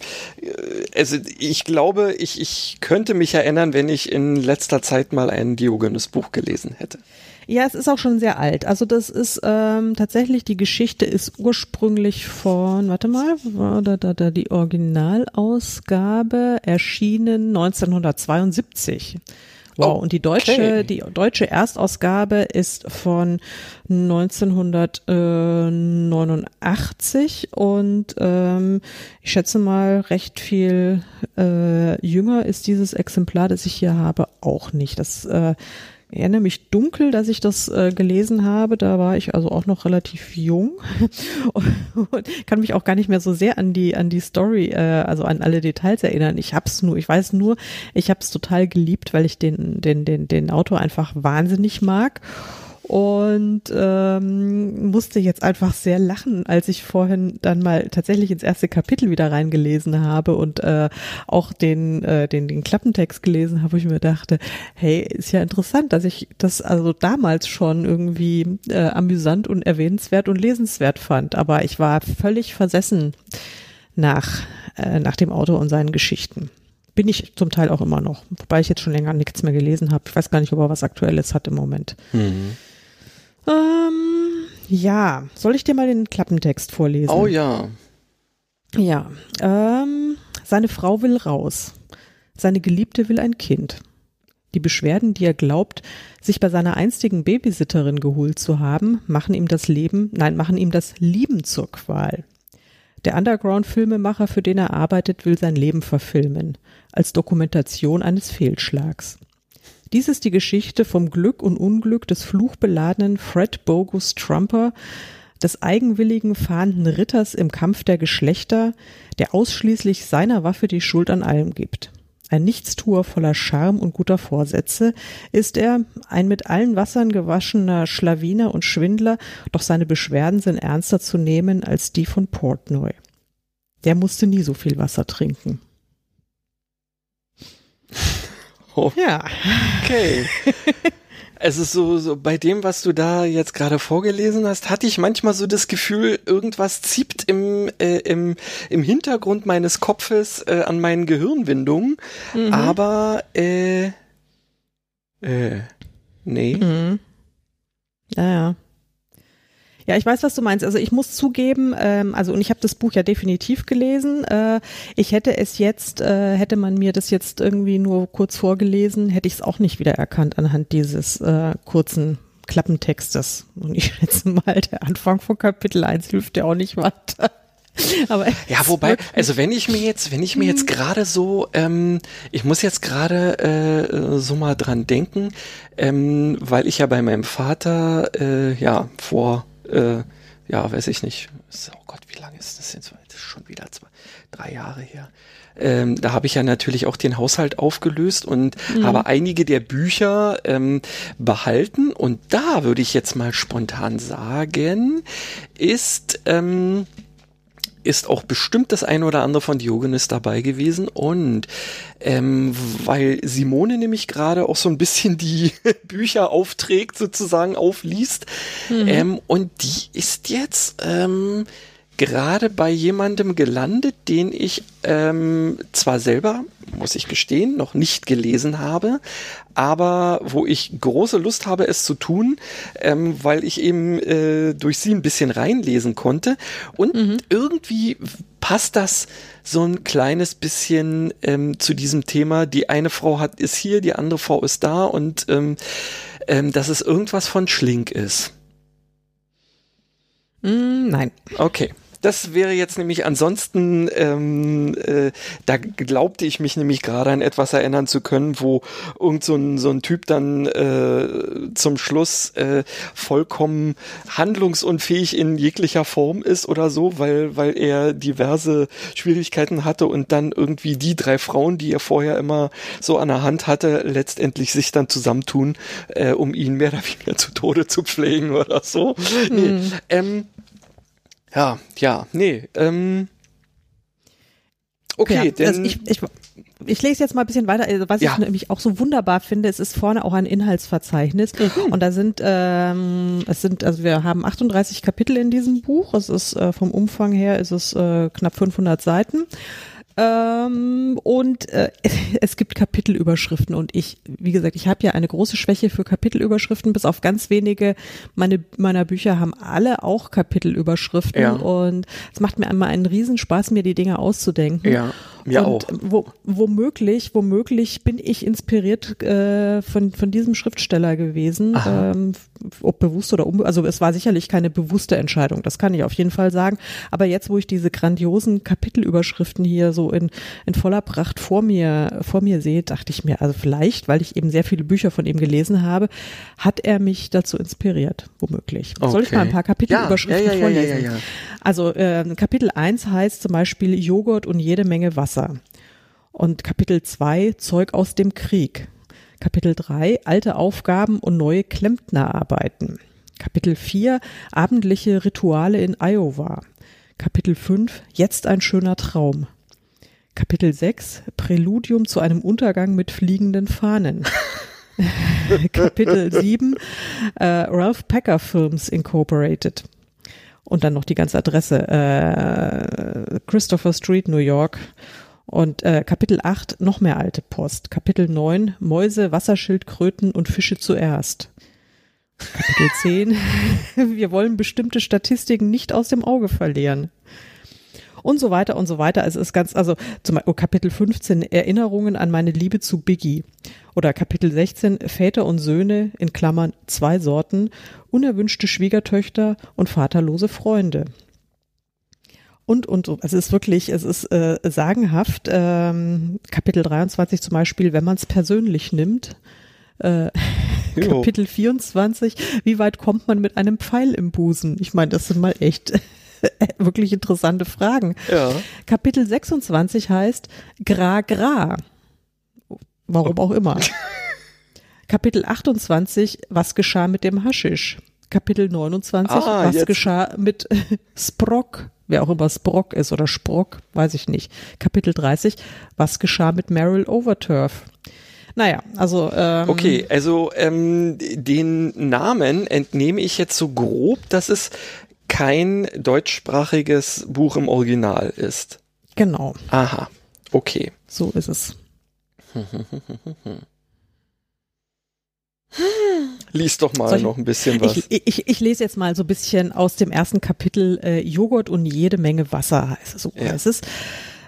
also ich glaube, ich, ich könnte mich erinnern, wenn ich in letzter Zeit mal ein Diogenes-Buch gelesen hätte. Ja, es ist auch schon sehr alt. Also das ist ähm, tatsächlich, die Geschichte ist ursprünglich von, warte mal, war da, da, da die Originalausgabe erschienen 1972. Wow, oh, und die deutsche, okay. die deutsche Erstausgabe ist von 1989 und ähm, ich schätze mal, recht viel äh, jünger ist dieses Exemplar, das ich hier habe, auch nicht. Das äh, erinnere mich dunkel, dass ich das äh, gelesen habe. Da war ich also auch noch relativ jung und kann mich auch gar nicht mehr so sehr an die an die Story, äh, also an alle Details erinnern. Ich hab's nur, ich weiß nur, ich hab's total geliebt, weil ich den den den den Autor einfach wahnsinnig mag und ähm, musste jetzt einfach sehr lachen, als ich vorhin dann mal tatsächlich ins erste Kapitel wieder reingelesen habe und äh, auch den, äh, den, den Klappentext gelesen habe, wo ich mir dachte, hey, ist ja interessant, dass ich das also damals schon irgendwie äh, amüsant und erwähnenswert und lesenswert fand, aber ich war völlig versessen nach, äh, nach dem Autor und seinen Geschichten bin ich zum Teil auch immer noch, wobei ich jetzt schon länger nichts mehr gelesen habe. Ich weiß gar nicht, ob er was Aktuelles hat im Moment. Mhm. Ähm, ja, soll ich dir mal den Klappentext vorlesen? Oh ja. Ja, ähm, seine Frau will raus. Seine Geliebte will ein Kind. Die Beschwerden, die er glaubt, sich bei seiner einstigen Babysitterin geholt zu haben, machen ihm das Leben, nein, machen ihm das Lieben zur Qual. Der Underground-Filmemacher, für den er arbeitet, will sein Leben verfilmen, als Dokumentation eines Fehlschlags. Dies ist die Geschichte vom Glück und Unglück des fluchbeladenen Fred Bogus Trumper, des eigenwilligen fahrenden Ritters im Kampf der Geschlechter, der ausschließlich seiner Waffe die Schuld an allem gibt. Ein Nichtstuer voller Charme und guter Vorsätze ist er, ein mit allen Wassern gewaschener Schlawiner und Schwindler, doch seine Beschwerden sind ernster zu nehmen als die von Portnoy. Der musste nie so viel Wasser trinken. Oh. Ja. Okay. Es ist so, so, bei dem, was du da jetzt gerade vorgelesen hast, hatte ich manchmal so das Gefühl, irgendwas zieht im, äh, im, im Hintergrund meines Kopfes äh, an meinen Gehirnwindungen. Mhm. Aber, äh, äh, nee. Mhm. Ja, ja, ich weiß, was du meinst. Also ich muss zugeben, ähm, also und ich habe das Buch ja definitiv gelesen. Äh, ich hätte es jetzt, äh, hätte man mir das jetzt irgendwie nur kurz vorgelesen, hätte ich es auch nicht wiedererkannt anhand dieses äh, kurzen Klappentextes. Und ich schätze mal, der Anfang von Kapitel 1 hilft ja auch nicht weiter. Aber ja, wobei, also wenn ich mir jetzt, wenn ich mir jetzt mhm. gerade so, ähm, ich muss jetzt gerade äh, so mal dran denken, ähm, weil ich ja bei meinem Vater äh, ja vor äh, ja, weiß ich nicht. Oh Gott, wie lange ist das jetzt? Das ist schon wieder zwei, drei Jahre her. Ähm, da habe ich ja natürlich auch den Haushalt aufgelöst und mhm. habe einige der Bücher ähm, behalten. Und da würde ich jetzt mal spontan sagen, ist ähm, ist auch bestimmt das eine oder andere von Diogenes dabei gewesen. Und ähm, weil Simone nämlich gerade auch so ein bisschen die Bücher aufträgt, sozusagen aufliest. Mhm. Ähm, und die ist jetzt ähm, gerade bei jemandem gelandet, den ich ähm, zwar selber, muss ich gestehen, noch nicht gelesen habe, aber wo ich große Lust habe, es zu tun, ähm, weil ich eben äh, durch sie ein bisschen reinlesen konnte. Und mhm. irgendwie passt das so ein kleines bisschen ähm, zu diesem Thema. Die eine Frau hat ist hier, die andere Frau ist da und ähm, ähm, dass es irgendwas von Schlink ist. Mm, nein. Okay. Das wäre jetzt nämlich ansonsten, ähm, äh, da glaubte ich mich nämlich gerade an etwas erinnern zu können, wo irgend so ein, so ein Typ dann äh, zum Schluss äh, vollkommen handlungsunfähig in jeglicher Form ist oder so, weil, weil er diverse Schwierigkeiten hatte und dann irgendwie die drei Frauen, die er vorher immer so an der Hand hatte, letztendlich sich dann zusammentun, äh, um ihn mehr oder weniger zu Tode zu pflegen oder so. Mhm. Nee, ähm, ja, ja, nee. Ähm, okay, ja, denn also ich, ich, ich lese jetzt mal ein bisschen weiter. Also was ja. ich nämlich auch so wunderbar finde, es ist vorne auch ein Inhaltsverzeichnis mhm. und da sind ähm, es sind also wir haben 38 Kapitel in diesem Buch. Es ist äh, vom Umfang her ist es äh, knapp 500 Seiten ähm, und äh, es gibt Kapitelüberschriften und ich, wie gesagt, ich habe ja eine große Schwäche für Kapitelüberschriften, bis auf ganz wenige meine, meiner Bücher haben alle auch Kapitelüberschriften ja. und es macht mir einmal einen Riesenspaß, mir die Dinge auszudenken. Ja. Mir und auch. Wo, womöglich, womöglich bin ich inspiriert äh, von, von diesem Schriftsteller gewesen, ähm, ob bewusst oder unbewusst. Also es war sicherlich keine bewusste Entscheidung, das kann ich auf jeden Fall sagen. Aber jetzt, wo ich diese grandiosen Kapitelüberschriften hier so in, in voller Pracht vor mir, vor mir sehe, dachte ich mir, also vielleicht, weil ich eben sehr viele Bücher von ihm gelesen habe, hat er mich dazu inspiriert, womöglich. Okay. Soll ich mal ein paar Kapitelüberschriften ja, ja, ja, vorlesen? Ja, ja, ja, Also äh, Kapitel 1 heißt zum Beispiel Joghurt und jede Menge Wasser. Und Kapitel 2 Zeug aus dem Krieg. Kapitel 3 Alte Aufgaben und neue Klempnerarbeiten. Kapitel 4 Abendliche Rituale in Iowa. Kapitel 5 Jetzt ein schöner Traum. Kapitel 6 Präludium zu einem Untergang mit fliegenden Fahnen. Kapitel 7 äh, Ralph Packer Films Incorporated. Und dann noch die ganze Adresse. Äh, Christopher Street, New York. Und äh, Kapitel 8 noch mehr alte Post. Kapitel 9 Mäuse, Wasserschildkröten und Fische zuerst. Kapitel 10 Wir wollen bestimmte Statistiken nicht aus dem Auge verlieren und so weiter und so weiter. Es ist ganz, also zum Beispiel Kapitel 15 Erinnerungen an meine Liebe zu Biggie oder Kapitel 16 Väter und Söhne in Klammern zwei Sorten, unerwünschte Schwiegertöchter und vaterlose Freunde. Und, und, also es ist wirklich, es ist äh, sagenhaft. Ähm, Kapitel 23 zum Beispiel, wenn man es persönlich nimmt, äh, Kapitel 24, wie weit kommt man mit einem Pfeil im Busen? Ich meine, das sind mal echt wirklich interessante Fragen. Ja. Kapitel 26 heißt Gra Gra. Warum auch immer. Kapitel 28, was geschah mit dem Haschisch? Kapitel 29, ah, was jetzt. geschah mit Sprock? Wer auch immer Sprock ist oder Sprock, weiß ich nicht. Kapitel 30, was geschah mit Meryl Overturf? Naja, also. Ähm, okay, also ähm, den Namen entnehme ich jetzt so grob, dass es kein deutschsprachiges Buch im Original ist. Genau. Aha, okay. So ist es. Lies doch mal ich, noch ein bisschen was. Ich, ich, ich, lese jetzt mal so ein bisschen aus dem ersten Kapitel äh, Joghurt und jede Menge Wasser heißt es. So ja. heißt es.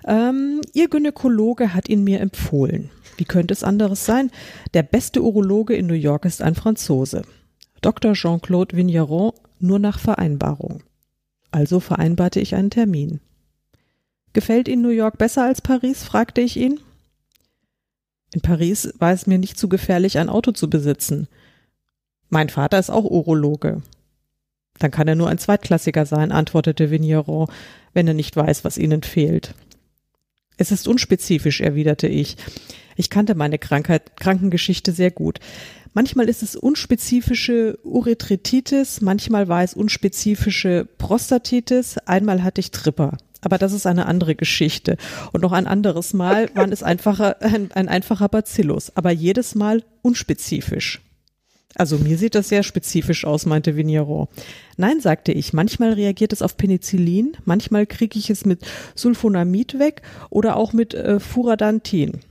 Ähm, ihr Gynäkologe hat ihn mir empfohlen. Wie könnte es anderes sein? Der beste Urologe in New York ist ein Franzose. Dr. Jean-Claude Vigneron nur nach Vereinbarung. Also vereinbarte ich einen Termin. Gefällt Ihnen New York besser als Paris? fragte ich ihn. In Paris war es mir nicht zu gefährlich, ein Auto zu besitzen. Mein Vater ist auch Urologe. Dann kann er nur ein Zweitklassiger sein, antwortete Vigneron, wenn er nicht weiß, was ihnen fehlt. Es ist unspezifisch, erwiderte ich. Ich kannte meine Krankheit, Krankengeschichte sehr gut. Manchmal ist es unspezifische Urethritis, manchmal war es unspezifische Prostatitis, einmal hatte ich Tripper. Aber das ist eine andere Geschichte. Und noch ein anderes Mal waren es einfacher, ein, ein einfacher Bacillus, aber jedes Mal unspezifisch. Also mir sieht das sehr spezifisch aus, meinte Vigneron. Nein, sagte ich, manchmal reagiert es auf Penicillin, manchmal kriege ich es mit Sulfonamid weg oder auch mit äh, Furadantin.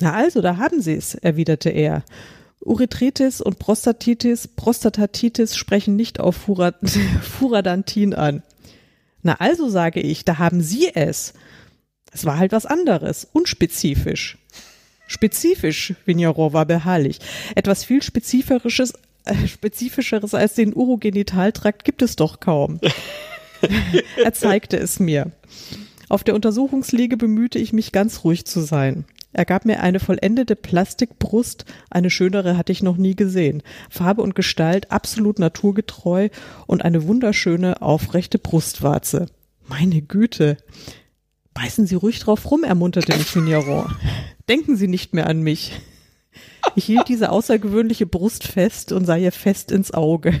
Na also, da haben Sie es, erwiderte er. Urethritis und Prostatitis, Prostatitis sprechen nicht auf Furad Furadantin an. Na also, sage ich, da haben Sie es. Es war halt was anderes, unspezifisch. Spezifisch, Vigneron war beharrlich. Etwas viel Spezifisches, äh, Spezifischeres als den Urogenitaltrakt gibt es doch kaum. er zeigte es mir. Auf der Untersuchungsliege bemühte ich mich ganz ruhig zu sein. Er gab mir eine vollendete Plastikbrust, eine schönere hatte ich noch nie gesehen. Farbe und Gestalt absolut naturgetreu und eine wunderschöne, aufrechte Brustwarze. Meine Güte. Beißen Sie ruhig drauf rum, ermunterte mich Vigneron. Denken Sie nicht mehr an mich. Ich hielt diese außergewöhnliche Brust fest und sah ihr fest ins Auge.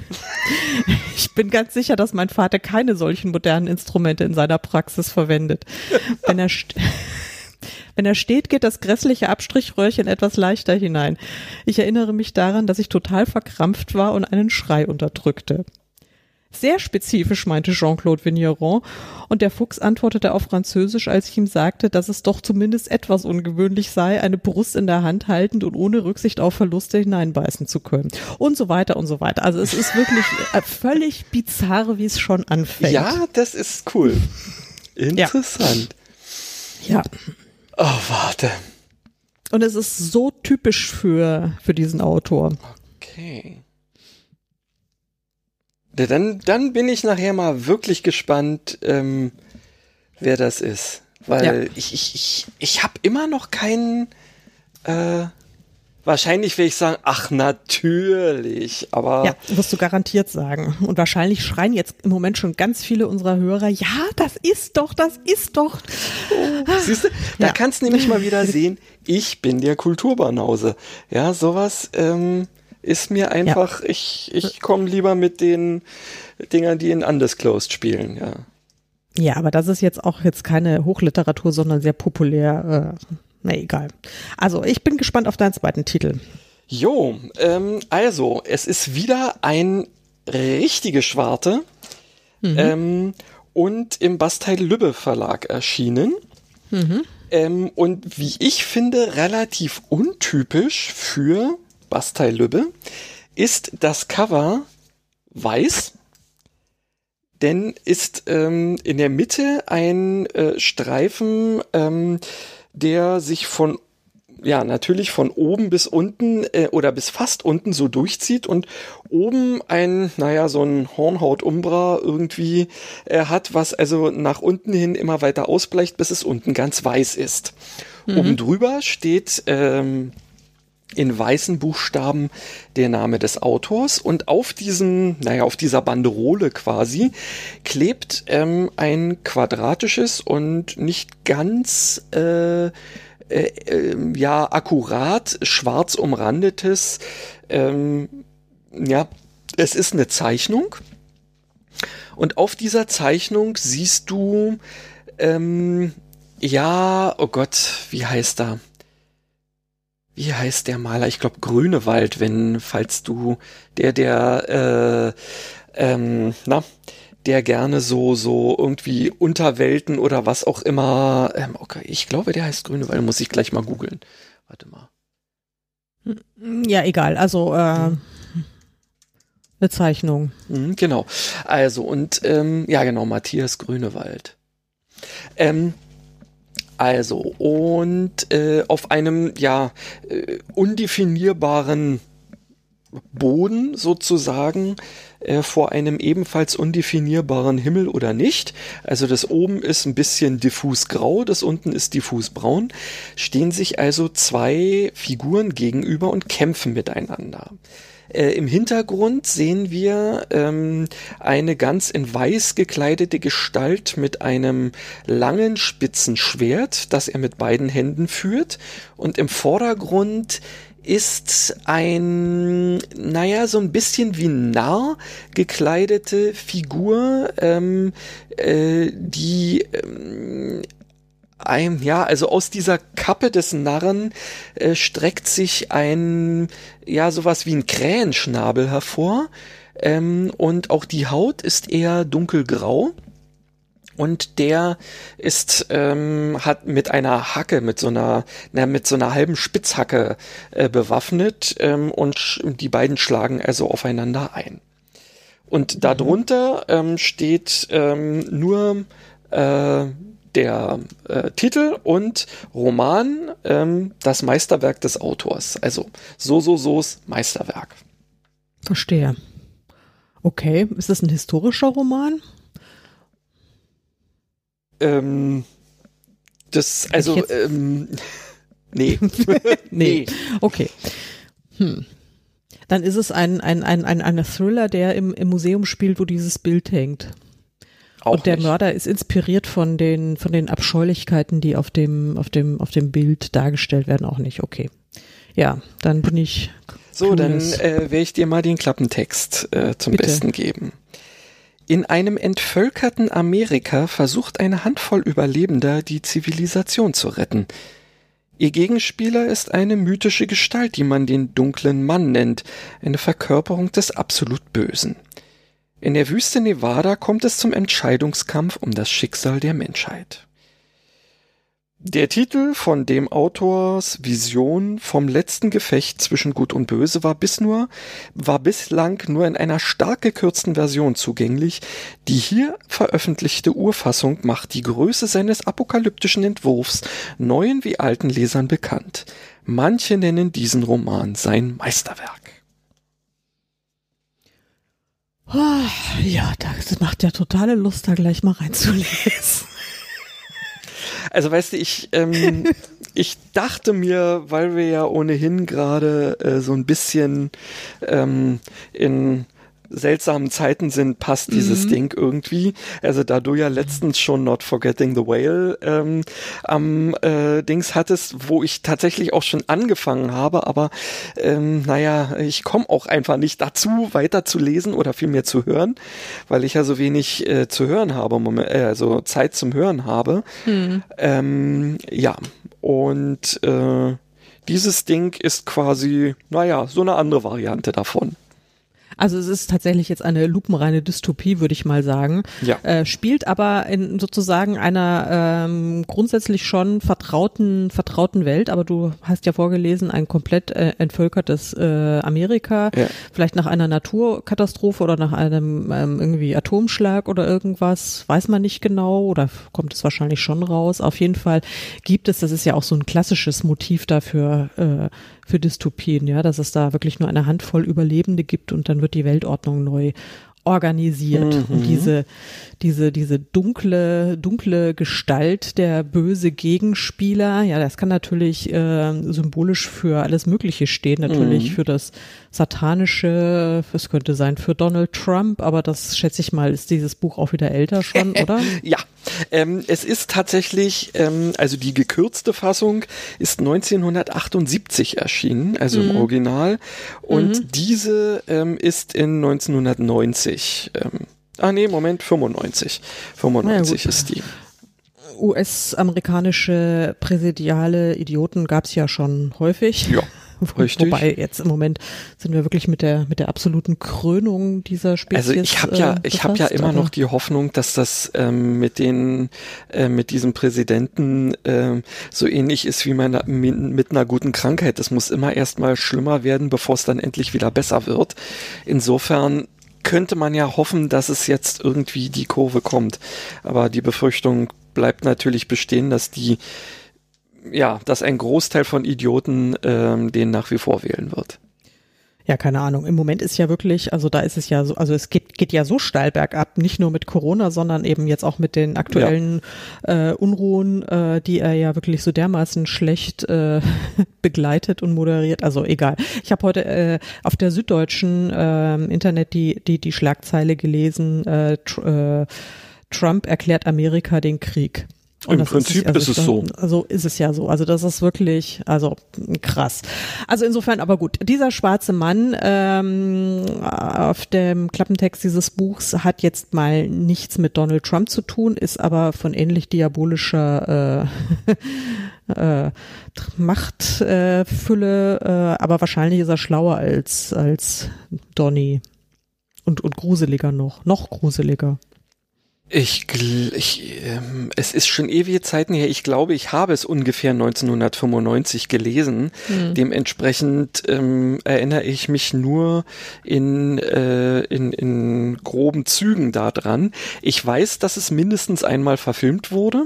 Ich bin ganz sicher, dass mein Vater keine solchen modernen Instrumente in seiner Praxis verwendet. Wenn er, wenn er steht, geht das grässliche Abstrichröhrchen etwas leichter hinein. Ich erinnere mich daran, dass ich total verkrampft war und einen Schrei unterdrückte. Sehr spezifisch, meinte Jean-Claude Vigneron, und der Fuchs antwortete auf Französisch, als ich ihm sagte, dass es doch zumindest etwas ungewöhnlich sei, eine Brust in der Hand haltend und ohne Rücksicht auf Verluste hineinbeißen zu können. Und so weiter und so weiter. Also es ist wirklich äh, völlig bizarr, wie es schon anfängt. Ja, das ist cool. Interessant. Ja. Oh, warte. Und es ist so typisch für, für diesen Autor. Okay. Dann, dann bin ich nachher mal wirklich gespannt, ähm, wer das ist. Weil ja. ich, ich, ich, ich habe immer noch keinen. Äh, wahrscheinlich will ich sagen, ach natürlich, aber. Ja, wirst du garantiert sagen. Und wahrscheinlich schreien jetzt im Moment schon ganz viele unserer Hörer, ja, das ist doch, das ist doch. Oh, siehst du, da ja. kannst du nämlich mal wieder sehen, ich bin der Kulturbanause. Ja, sowas, ähm, ist mir einfach, ja. ich, ich komme lieber mit den Dingern, die in Undisclosed spielen, ja. Ja, aber das ist jetzt auch jetzt keine Hochliteratur, sondern sehr populär. Äh, na egal. Also, ich bin gespannt auf deinen zweiten Titel. Jo, ähm, also, es ist wieder ein richtige Schwarte mhm. ähm, und im Bastei Lübbe Verlag erschienen. Mhm. Ähm, und wie ich finde, relativ untypisch für Bastei Lübbe, ist das Cover weiß, denn ist ähm, in der Mitte ein äh, Streifen, ähm, der sich von ja, natürlich von oben bis unten äh, oder bis fast unten so durchzieht und oben ein, naja, so ein Hornhaut-Umbra irgendwie äh, hat, was also nach unten hin immer weiter ausbleicht, bis es unten ganz weiß ist. Mhm. Oben drüber steht ähm, in weißen Buchstaben der Name des Autors. Und auf diesem, naja, auf dieser Banderole quasi klebt ähm, ein quadratisches und nicht ganz äh, äh, äh, ja akkurat schwarz umrandetes ähm, ja es ist eine Zeichnung. Und auf dieser Zeichnung siehst du ähm, ja oh Gott wie heißt er wie heißt der Maler? Ich glaube Grünewald, wenn, falls du, der, der, äh, ähm, na, der gerne so, so irgendwie Unterwelten oder was auch immer, ähm, okay, ich glaube, der heißt Grünewald, muss ich gleich mal googeln. Warte mal. Ja, egal, also, äh, eine Zeichnung. Mhm, genau. Also, und, ähm, ja, genau, Matthias Grünewald. Ähm, also, und äh, auf einem ja äh, undefinierbaren Boden sozusagen äh, vor einem ebenfalls undefinierbaren Himmel oder nicht. Also das oben ist ein bisschen diffus grau, das unten ist diffus braun. Stehen sich also zwei Figuren gegenüber und kämpfen miteinander. Äh, Im Hintergrund sehen wir ähm, eine ganz in weiß gekleidete Gestalt mit einem langen spitzen Schwert, das er mit beiden Händen führt. Und im Vordergrund ist ein, naja, so ein bisschen wie Narr gekleidete Figur, ähm, äh, die ähm, ein, ja, also aus dieser Kappe des Narren äh, streckt sich ein, ja, sowas wie ein Krähenschnabel hervor. Ähm, und auch die Haut ist eher dunkelgrau. Und der ist, ähm, hat mit einer Hacke, mit so einer, na, mit so einer halben Spitzhacke äh, bewaffnet ähm, und die beiden schlagen also aufeinander ein. Und mhm. darunter ähm, steht ähm, nur äh, der äh, Titel und Roman ähm, das Meisterwerk des Autors. Also so, so, so's Meisterwerk. Verstehe. Okay, ist das ein historischer Roman? Ähm, das, also, ähm, nee. nee. Okay. Hm. Dann ist es ein, ein, ein, ein, ein Thriller, der im, im Museum spielt, wo dieses Bild hängt. Auch und der nicht. Mörder ist inspiriert von den, von den Abscheulichkeiten, die auf dem, auf dem, auf dem Bild dargestellt werden, auch nicht. Okay. Ja, dann bin ich. So, dann äh, werde ich dir mal den Klappentext äh, zum Bitte. Besten geben. In einem entvölkerten Amerika versucht eine Handvoll Überlebender, die Zivilisation zu retten. Ihr Gegenspieler ist eine mythische Gestalt, die man den dunklen Mann nennt, eine Verkörperung des absolut Bösen. In der Wüste Nevada kommt es zum Entscheidungskampf um das Schicksal der Menschheit. Der Titel von dem Autors Vision vom letzten Gefecht zwischen Gut und Böse war bis nur, war bislang nur in einer stark gekürzten Version zugänglich. Die hier veröffentlichte Urfassung macht die Größe seines apokalyptischen Entwurfs neuen wie alten Lesern bekannt. Manche nennen diesen Roman sein Meisterwerk. Oh, ja, das macht ja totale Lust, da gleich mal reinzulesen. Also weißt du, ich, ähm, ich dachte mir, weil wir ja ohnehin gerade äh, so ein bisschen ähm, in seltsamen Zeiten sind, passt dieses mhm. Ding irgendwie. Also da du ja letztens schon Not Forgetting the Whale ähm, am äh, Dings hattest, wo ich tatsächlich auch schon angefangen habe, aber ähm, naja, ich komme auch einfach nicht dazu, weiter zu lesen oder vielmehr zu hören, weil ich ja so wenig äh, zu hören habe, äh, also Zeit zum Hören habe. Mhm. Ähm, ja, und äh, dieses Ding ist quasi, naja, so eine andere Variante davon. Also es ist tatsächlich jetzt eine lupenreine Dystopie, würde ich mal sagen. Ja. Äh, spielt aber in sozusagen einer ähm, grundsätzlich schon vertrauten, vertrauten Welt, aber du hast ja vorgelesen, ein komplett äh, entvölkertes äh, Amerika, ja. vielleicht nach einer Naturkatastrophe oder nach einem ähm, irgendwie Atomschlag oder irgendwas, weiß man nicht genau oder kommt es wahrscheinlich schon raus. Auf jeden Fall gibt es, das ist ja auch so ein klassisches Motiv dafür, äh, für Dystopien, ja, dass es da wirklich nur eine Handvoll Überlebende gibt und dann wird die Weltordnung neu organisiert mhm. und diese diese diese dunkle dunkle Gestalt der böse Gegenspieler ja das kann natürlich äh, symbolisch für alles Mögliche stehen natürlich mhm. für das satanische es könnte sein für Donald Trump aber das schätze ich mal ist dieses Buch auch wieder älter schon oder ja ähm, es ist tatsächlich ähm, also die gekürzte Fassung ist 1978 erschienen also mhm. im Original und mhm. diese ähm, ist in 1990 95. Ähm, ah nee, Moment, 95. 95 ja, ist die. US-amerikanische präsidiale Idioten gab es ja schon häufig. Ja. Richtig. Wobei jetzt im Moment sind wir wirklich mit der mit der absoluten Krönung dieser Spezies. Also ich habe ja äh, ich habe ja immer noch die Hoffnung, dass das ähm, mit den äh, mit diesem Präsidenten äh, so ähnlich ist wie meine, mit einer guten Krankheit. Das muss immer erstmal schlimmer werden, bevor es dann endlich wieder besser wird. Insofern könnte man ja hoffen, dass es jetzt irgendwie die Kurve kommt. Aber die Befürchtung bleibt natürlich bestehen, dass die, ja, dass ein Großteil von Idioten ähm, den nach wie vor wählen wird. Ja, keine Ahnung. Im Moment ist ja wirklich, also da ist es ja so, also es geht, geht ja so steil bergab, nicht nur mit Corona, sondern eben jetzt auch mit den aktuellen ja. äh, Unruhen, äh, die er ja wirklich so dermaßen schlecht äh, begleitet und moderiert. Also egal. Ich habe heute äh, auf der süddeutschen äh, Internet die, die, die Schlagzeile gelesen, äh, tr äh, Trump erklärt Amerika den Krieg. Und Im Prinzip ist, also ist es so. Also ist es ja so. Also das ist wirklich, also krass. Also insofern, aber gut. Dieser schwarze Mann ähm, auf dem Klappentext dieses Buchs hat jetzt mal nichts mit Donald Trump zu tun, ist aber von ähnlich diabolischer äh, äh, Machtfülle, äh, aber wahrscheinlich ist er schlauer als als Donny und und gruseliger noch, noch gruseliger. Ich, ich ähm, es ist schon ewige Zeiten her. Ich glaube, ich habe es ungefähr 1995 gelesen. Mhm. Dementsprechend ähm, erinnere ich mich nur in, äh, in, in groben Zügen daran. Ich weiß, dass es mindestens einmal verfilmt wurde.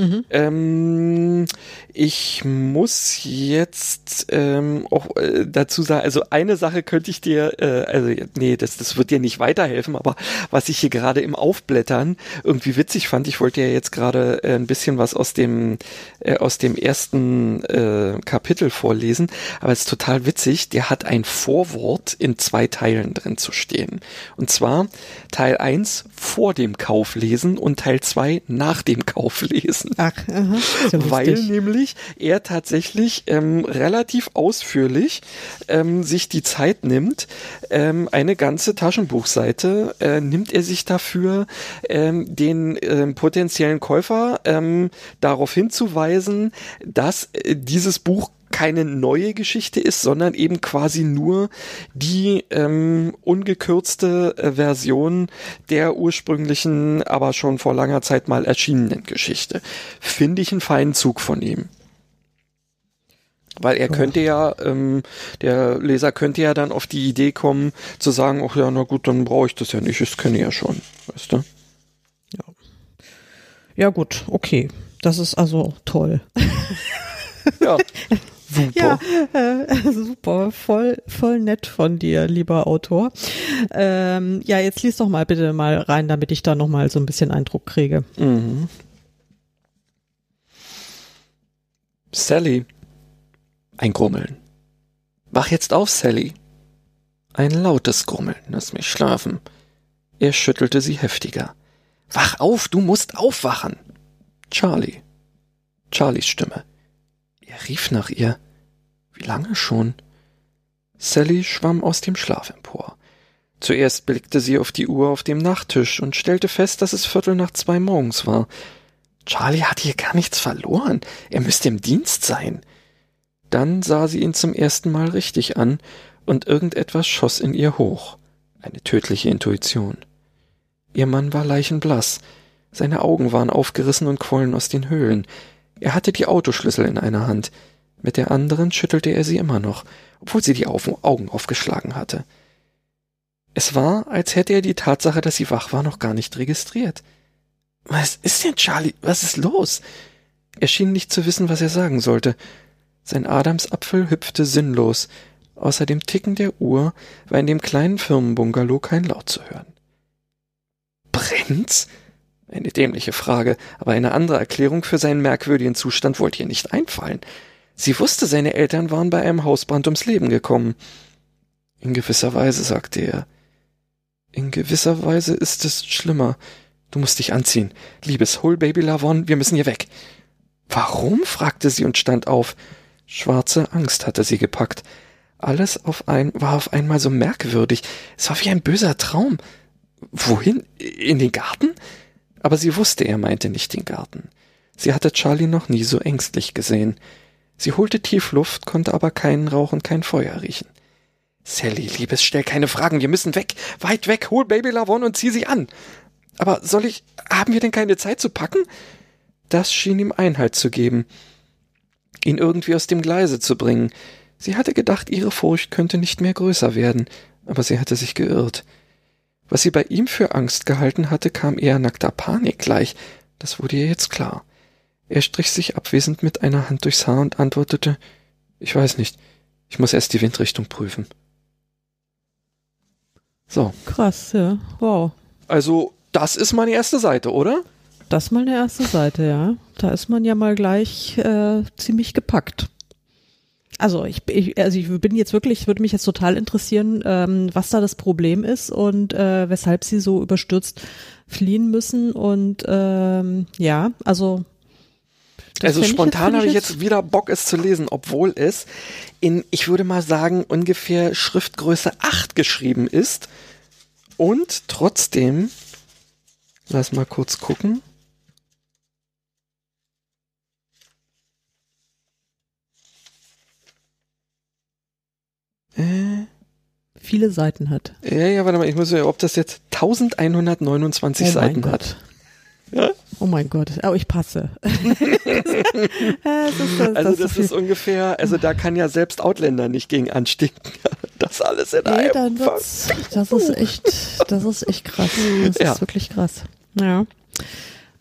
Mhm. Ähm, ich muss jetzt ähm, auch äh, dazu sagen, also eine Sache könnte ich dir, äh, also nee, das, das wird dir nicht weiterhelfen, aber was ich hier gerade im Aufblättern irgendwie witzig fand, ich wollte ja jetzt gerade äh, ein bisschen was aus dem äh, aus dem ersten äh, Kapitel vorlesen, aber es ist total witzig, der hat ein Vorwort in zwei Teilen drin zu stehen. Und zwar Teil 1 vor dem Kauf lesen und Teil 2 nach dem Kauf lesen. Ach, aha, weil nämlich er tatsächlich ähm, relativ ausführlich ähm, sich die Zeit nimmt, ähm, eine ganze Taschenbuchseite äh, nimmt er sich dafür, ähm, den ähm, potenziellen Käufer ähm, darauf hinzuweisen, dass äh, dieses Buch keine neue Geschichte ist, sondern eben quasi nur die ähm, ungekürzte äh, Version der ursprünglichen, aber schon vor langer Zeit mal erschienenen Geschichte. Finde ich einen feinen Zug von ihm. Weil er könnte ja, ähm, der Leser könnte ja dann auf die Idee kommen, zu sagen, ach ja, na gut, dann brauche ich das ja nicht, das kenne ich ja schon, weißt du? Ja. Ja, gut, okay. Das ist also toll. ja. Super. Ja, äh, super, voll, voll nett von dir, lieber Autor. Ähm, ja, jetzt lies doch mal bitte mal rein, damit ich da noch mal so ein bisschen Eindruck kriege. Mhm. Sally. Ein Grummeln. Wach jetzt auf, Sally. Ein lautes Grummeln, lass mich schlafen. Er schüttelte sie heftiger. Wach auf, du musst aufwachen. Charlie. Charlies Stimme. Er rief nach ihr. Wie lange schon? Sally schwamm aus dem Schlaf empor. Zuerst blickte sie auf die Uhr auf dem Nachttisch und stellte fest, dass es Viertel nach zwei morgens war. Charlie hat hier gar nichts verloren. Er müsste im Dienst sein. Dann sah sie ihn zum ersten Mal richtig an, und irgendetwas schoss in ihr hoch. Eine tödliche Intuition. Ihr Mann war leichenblass. Seine Augen waren aufgerissen und quollen aus den Höhlen. Er hatte die Autoschlüssel in einer Hand, mit der anderen schüttelte er sie immer noch, obwohl sie die Augen aufgeschlagen hatte. Es war, als hätte er die Tatsache, dass sie wach war, noch gar nicht registriert. Was ist denn, Charlie? Was ist los? Er schien nicht zu wissen, was er sagen sollte. Sein Adamsapfel hüpfte sinnlos. Außer dem Ticken der Uhr war in dem kleinen Firmenbungalow kein Laut zu hören. Brennt's? Eine dämliche Frage, aber eine andere Erklärung für seinen merkwürdigen Zustand wollte ihr nicht einfallen. Sie wusste, seine Eltern waren bei einem Hausbrand ums Leben gekommen. In gewisser Weise, sagte er. In gewisser Weise ist es schlimmer. Du musst dich anziehen. Liebes, hol Baby Lavon, wir müssen hier weg. Warum? fragte sie und stand auf. Schwarze Angst hatte sie gepackt. Alles auf ein, war auf einmal so merkwürdig. Es war wie ein böser Traum. Wohin? In den Garten? Aber sie wusste, er meinte nicht den Garten. Sie hatte Charlie noch nie so ängstlich gesehen. Sie holte tief Luft, konnte aber keinen Rauch und kein Feuer riechen. Sally, Liebes, stell keine Fragen, wir müssen weg, weit weg, hol Baby Lavon und zieh sie an. Aber soll ich, haben wir denn keine Zeit zu packen? Das schien ihm Einhalt zu geben, ihn irgendwie aus dem Gleise zu bringen. Sie hatte gedacht, ihre Furcht könnte nicht mehr größer werden, aber sie hatte sich geirrt. Was sie bei ihm für Angst gehalten hatte, kam eher nackter Panik gleich. Das wurde ihr jetzt klar. Er strich sich abwesend mit einer Hand durchs Haar und antwortete Ich weiß nicht. Ich muss erst die Windrichtung prüfen. So. Krass, ja. Wow. Also, das ist meine erste Seite, oder? Das ist mal eine erste Seite, ja. Da ist man ja mal gleich äh, ziemlich gepackt. Also ich, ich, also ich bin jetzt wirklich, würde mich jetzt total interessieren, ähm, was da das Problem ist und äh, weshalb sie so überstürzt fliehen müssen. Und ähm, ja, also also spontan habe ich jetzt wieder Bock, es zu lesen, obwohl es in, ich würde mal sagen, ungefähr Schriftgröße 8 geschrieben ist. Und trotzdem, lass mal kurz gucken. Äh, Viele Seiten hat. Ja, ja, warte mal, ich muss ja, ob das jetzt 1129 oh Seiten hat. Ja? Oh mein Gott, oh, ich passe. das ist, das, also das, ist ungefähr, also da kann ja selbst Outlander nicht gegen anstinken. Das alles in nee, einem. das ist echt, das ist echt krass. Das ja. ist wirklich krass. Ja.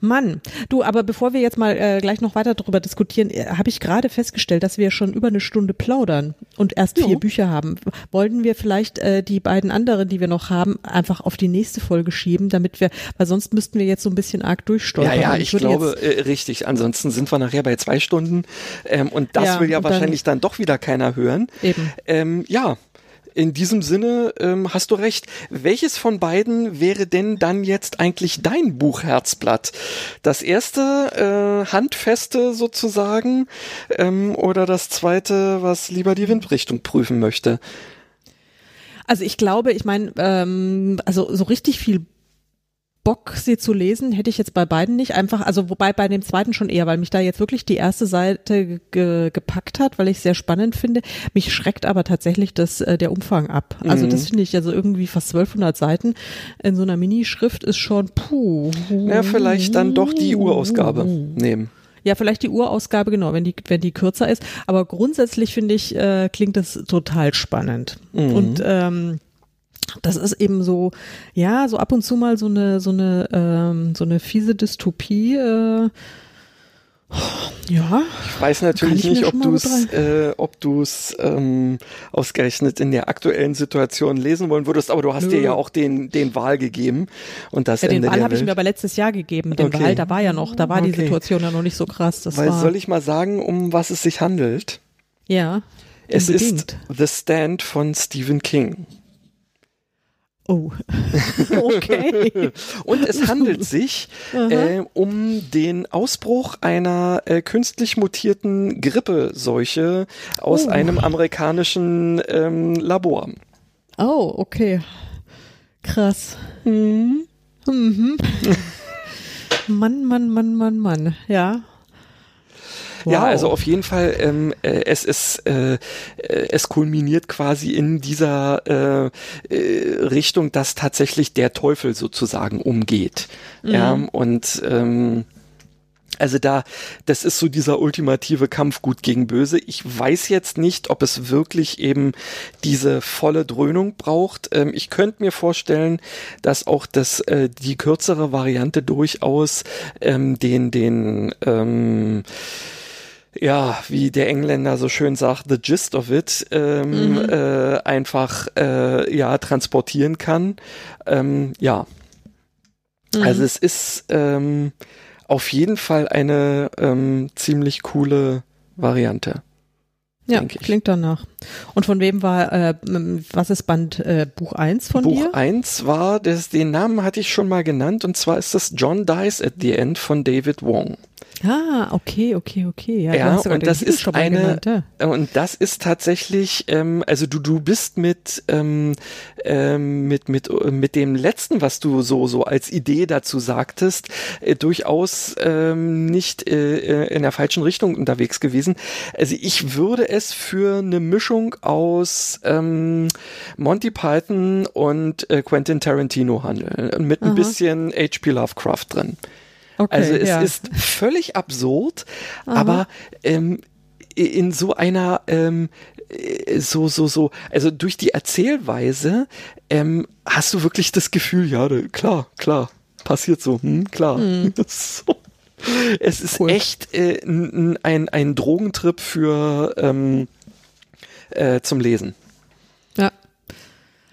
Mann, du, aber bevor wir jetzt mal äh, gleich noch weiter darüber diskutieren, äh, habe ich gerade festgestellt, dass wir schon über eine Stunde plaudern und erst jo. vier Bücher haben. Wollten wir vielleicht äh, die beiden anderen, die wir noch haben, einfach auf die nächste Folge schieben, damit wir, weil sonst müssten wir jetzt so ein bisschen arg durchsteuern. Ja, ja, ich, ich glaube, äh, richtig. Ansonsten sind wir nachher bei zwei Stunden ähm, und das ja, will ja wahrscheinlich dann, dann, doch wieder keiner hören. Eben. Ähm, ja, in diesem Sinne ähm, hast du recht. Welches von beiden wäre denn dann jetzt eigentlich dein Buchherzblatt? Das erste, äh, handfeste sozusagen, ähm, oder das zweite, was lieber die Windrichtung prüfen möchte? Also ich glaube, ich meine, ähm, also so richtig viel Bock, sie zu lesen, hätte ich jetzt bei beiden nicht. Einfach, also wobei bei dem zweiten schon eher, weil mich da jetzt wirklich die erste Seite ge gepackt hat, weil ich es sehr spannend finde. Mich schreckt aber tatsächlich das, äh, der Umfang ab. Also mhm. das finde ich, also irgendwie fast 1200 Seiten in so einer Minischrift ist schon puh. Ja, vielleicht dann doch die Urausgabe nehmen. Ja, vielleicht die Urausgabe, genau, wenn die, wenn die kürzer ist. Aber grundsätzlich finde ich, äh, klingt das total spannend. Mhm. Und ähm, das ist eben so, ja, so ab und zu mal so eine, so eine, ähm, so eine fiese Dystopie. Äh, ja. Ich weiß natürlich ich nicht, ob du es, äh, ob du es ähm, ausgerechnet in der aktuellen Situation lesen wollen würdest, aber du hast Nö. dir ja auch den den Wahl gegeben und das ja, Ende den Wahl habe ich mir aber letztes Jahr gegeben. Den okay. Wahl, da war ja noch, da war okay. die Situation ja noch nicht so krass. Das Weil war, soll ich mal sagen, um was es sich handelt? Ja. Es unbedingt. ist The Stand von Stephen King. Oh, okay. und es handelt sich äh, um den Ausbruch einer äh, künstlich mutierten Grippeseuche aus oh. einem amerikanischen ähm, Labor. Oh, okay. Krass. Mhm. Mhm. Mann, Mann, Mann, Mann, Mann. Ja. Wow. Ja, also auf jeden Fall, ähm, äh, es ist, äh, äh, es kulminiert quasi in dieser äh, äh, Richtung, dass tatsächlich der Teufel sozusagen umgeht. Mhm. Ja, und ähm, also da, das ist so dieser ultimative Kampf gut gegen böse. Ich weiß jetzt nicht, ob es wirklich eben diese volle Dröhnung braucht. Ähm, ich könnte mir vorstellen, dass auch das, äh, die kürzere Variante durchaus ähm, den, den, ähm, ja, wie der Engländer so schön sagt, the gist of it, ähm, mhm. äh, einfach äh, ja transportieren kann. Ähm, ja, mhm. also es ist ähm, auf jeden Fall eine ähm, ziemlich coole Variante. Ja, klingt danach. Und von wem war, äh, was ist Band äh, Buch 1 von Buch dir? Buch 1 war, das, den Namen hatte ich schon mal genannt, und zwar ist das John Dies at the End von David Wong. Ah, okay, okay, okay. Ja, ja und das ist eine, genannt, ja. und das ist tatsächlich, ähm, also du du bist mit ähm, ähm, mit mit mit dem letzten, was du so so als Idee dazu sagtest, äh, durchaus ähm, nicht äh, in der falschen Richtung unterwegs gewesen. Also ich würde es für eine Mischung aus ähm, Monty Python und äh, Quentin Tarantino handeln, mit ein Aha. bisschen H.P. Lovecraft drin. Okay, also es ja. ist völlig absurd, Aha. aber ähm, in so einer ähm, äh, so so so also durch die Erzählweise ähm, hast du wirklich das Gefühl ja klar klar passiert so hm, klar hm. so. es ist cool. echt äh, ein ein Drogentrip für ähm, äh, zum Lesen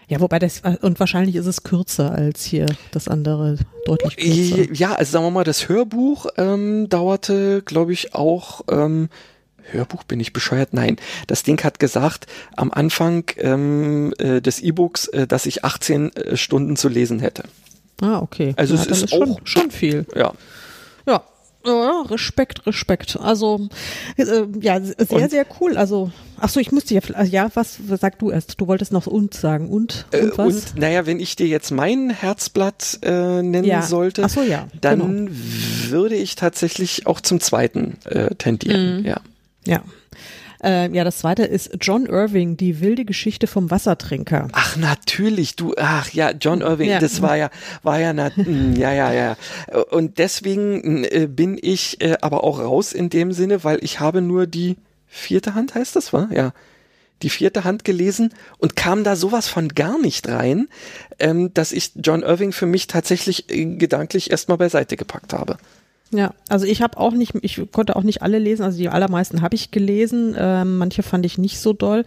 Ja, wobei das, und wahrscheinlich ist es kürzer als hier das andere, deutlich kürzer. Ja, also sagen wir mal, das Hörbuch ähm, dauerte, glaube ich, auch, ähm, Hörbuch bin ich bescheuert? Nein, das Ding hat gesagt am Anfang ähm, äh, des E-Books, äh, dass ich 18 äh, Stunden zu lesen hätte. Ah, okay. Also ja, es dann ist schon, auch- schon viel. Ja. Ja. Ja, Respekt, Respekt. Also äh, ja, sehr, Und- sehr cool. Also, ach so, ich musste ja, also, ja, was, sag du erst? Du wolltest noch und sagen und Äh, und was? und naja, wenn ich dir jetzt mein Herzblatt äh, nennen ja. sollte, Ach so, ja. dann Genau. würde ich tatsächlich auch zum zweiten äh, tendieren. Mhm. Ja. Ja. Äh, ja, das zweite ist John Irving, die wilde Geschichte vom Wassertrinker. Ach natürlich, du, ach ja, John Irving, Ja. das war ja, war ja, na, mm, ja, ja, ja. Und deswegen äh, bin ich äh, aber auch raus in dem Sinne, weil ich habe nur die vierte Hand, heißt das, war? Ja. Die vierte Hand gelesen und kam da sowas von gar nicht rein, ähm, dass ich John Irving für mich tatsächlich äh, gedanklich erstmal beiseite gepackt habe. Ja, also ich habe auch nicht, ich konnte auch nicht alle lesen, also die allermeisten habe ich gelesen, ähm, manche fand ich nicht so doll,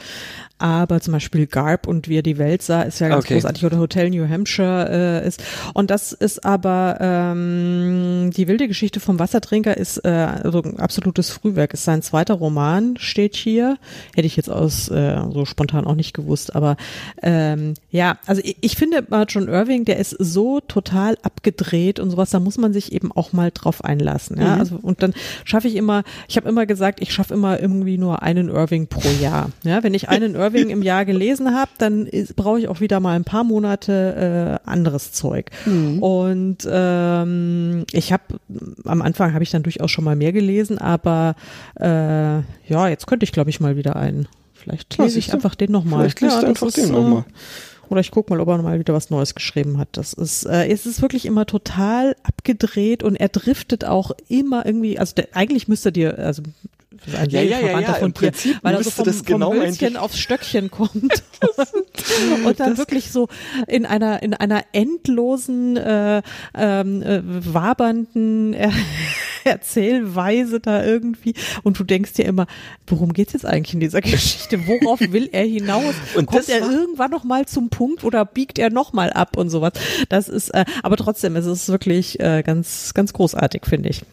aber zum Beispiel Garb und wie er die Welt sah, ist ja ganz Okay. großartig oder Hotel New Hampshire äh, ist. Und das ist aber ähm, die wilde Geschichte vom Wassertrinker ist äh, also ein absolutes Frühwerk, ist sein zweiter Roman, steht hier, hätte ich jetzt aus äh, so spontan auch nicht gewusst, aber ähm, ja, also ich, ich finde John Irving, der ist so total abgedreht und sowas, da muss man sich eben auch mal drauf einlassen. Ja? Mhm. Also und dann schaffe ich immer, ich habe immer gesagt, ich schaffe immer irgendwie nur einen Irving pro Jahr. Ja, wenn ich einen Irving im Jahr gelesen habe, dann brauche ich auch wieder mal ein paar Monate äh, anderes Zeug. Mhm. Und ähm, ich habe am Anfang habe ich dann durchaus schon mal mehr gelesen, aber äh, ja, jetzt könnte ich glaube ich mal wieder einen. Vielleicht lese ich einfach den nochmal. Vielleicht liest ja, du einfach ist, den äh, nochmal. Oder ich guck mal, ob er mal wieder was Neues geschrieben hat. Das ist, äh, es ist wirklich immer total abgedreht und er driftet auch immer irgendwie, also der, eigentlich müsste dir, also ein Ja, ja, ja, ja, von dir, Prinzip weil er so vom, das genau vom eigentlich- aufs Stöckchen kommt und, dann wirklich so in einer in einer endlosen äh, ähm, äh, wabernden äh, Erzählweise da irgendwie und du denkst dir immer, worum geht's jetzt eigentlich in dieser Geschichte? Worauf will er hinaus? Und Kommt das er irgendwann noch mal zum Punkt oder biegt er noch mal ab und sowas? Das ist, äh, aber trotzdem, es ist wirklich äh, ganz ganz großartig, finde ich.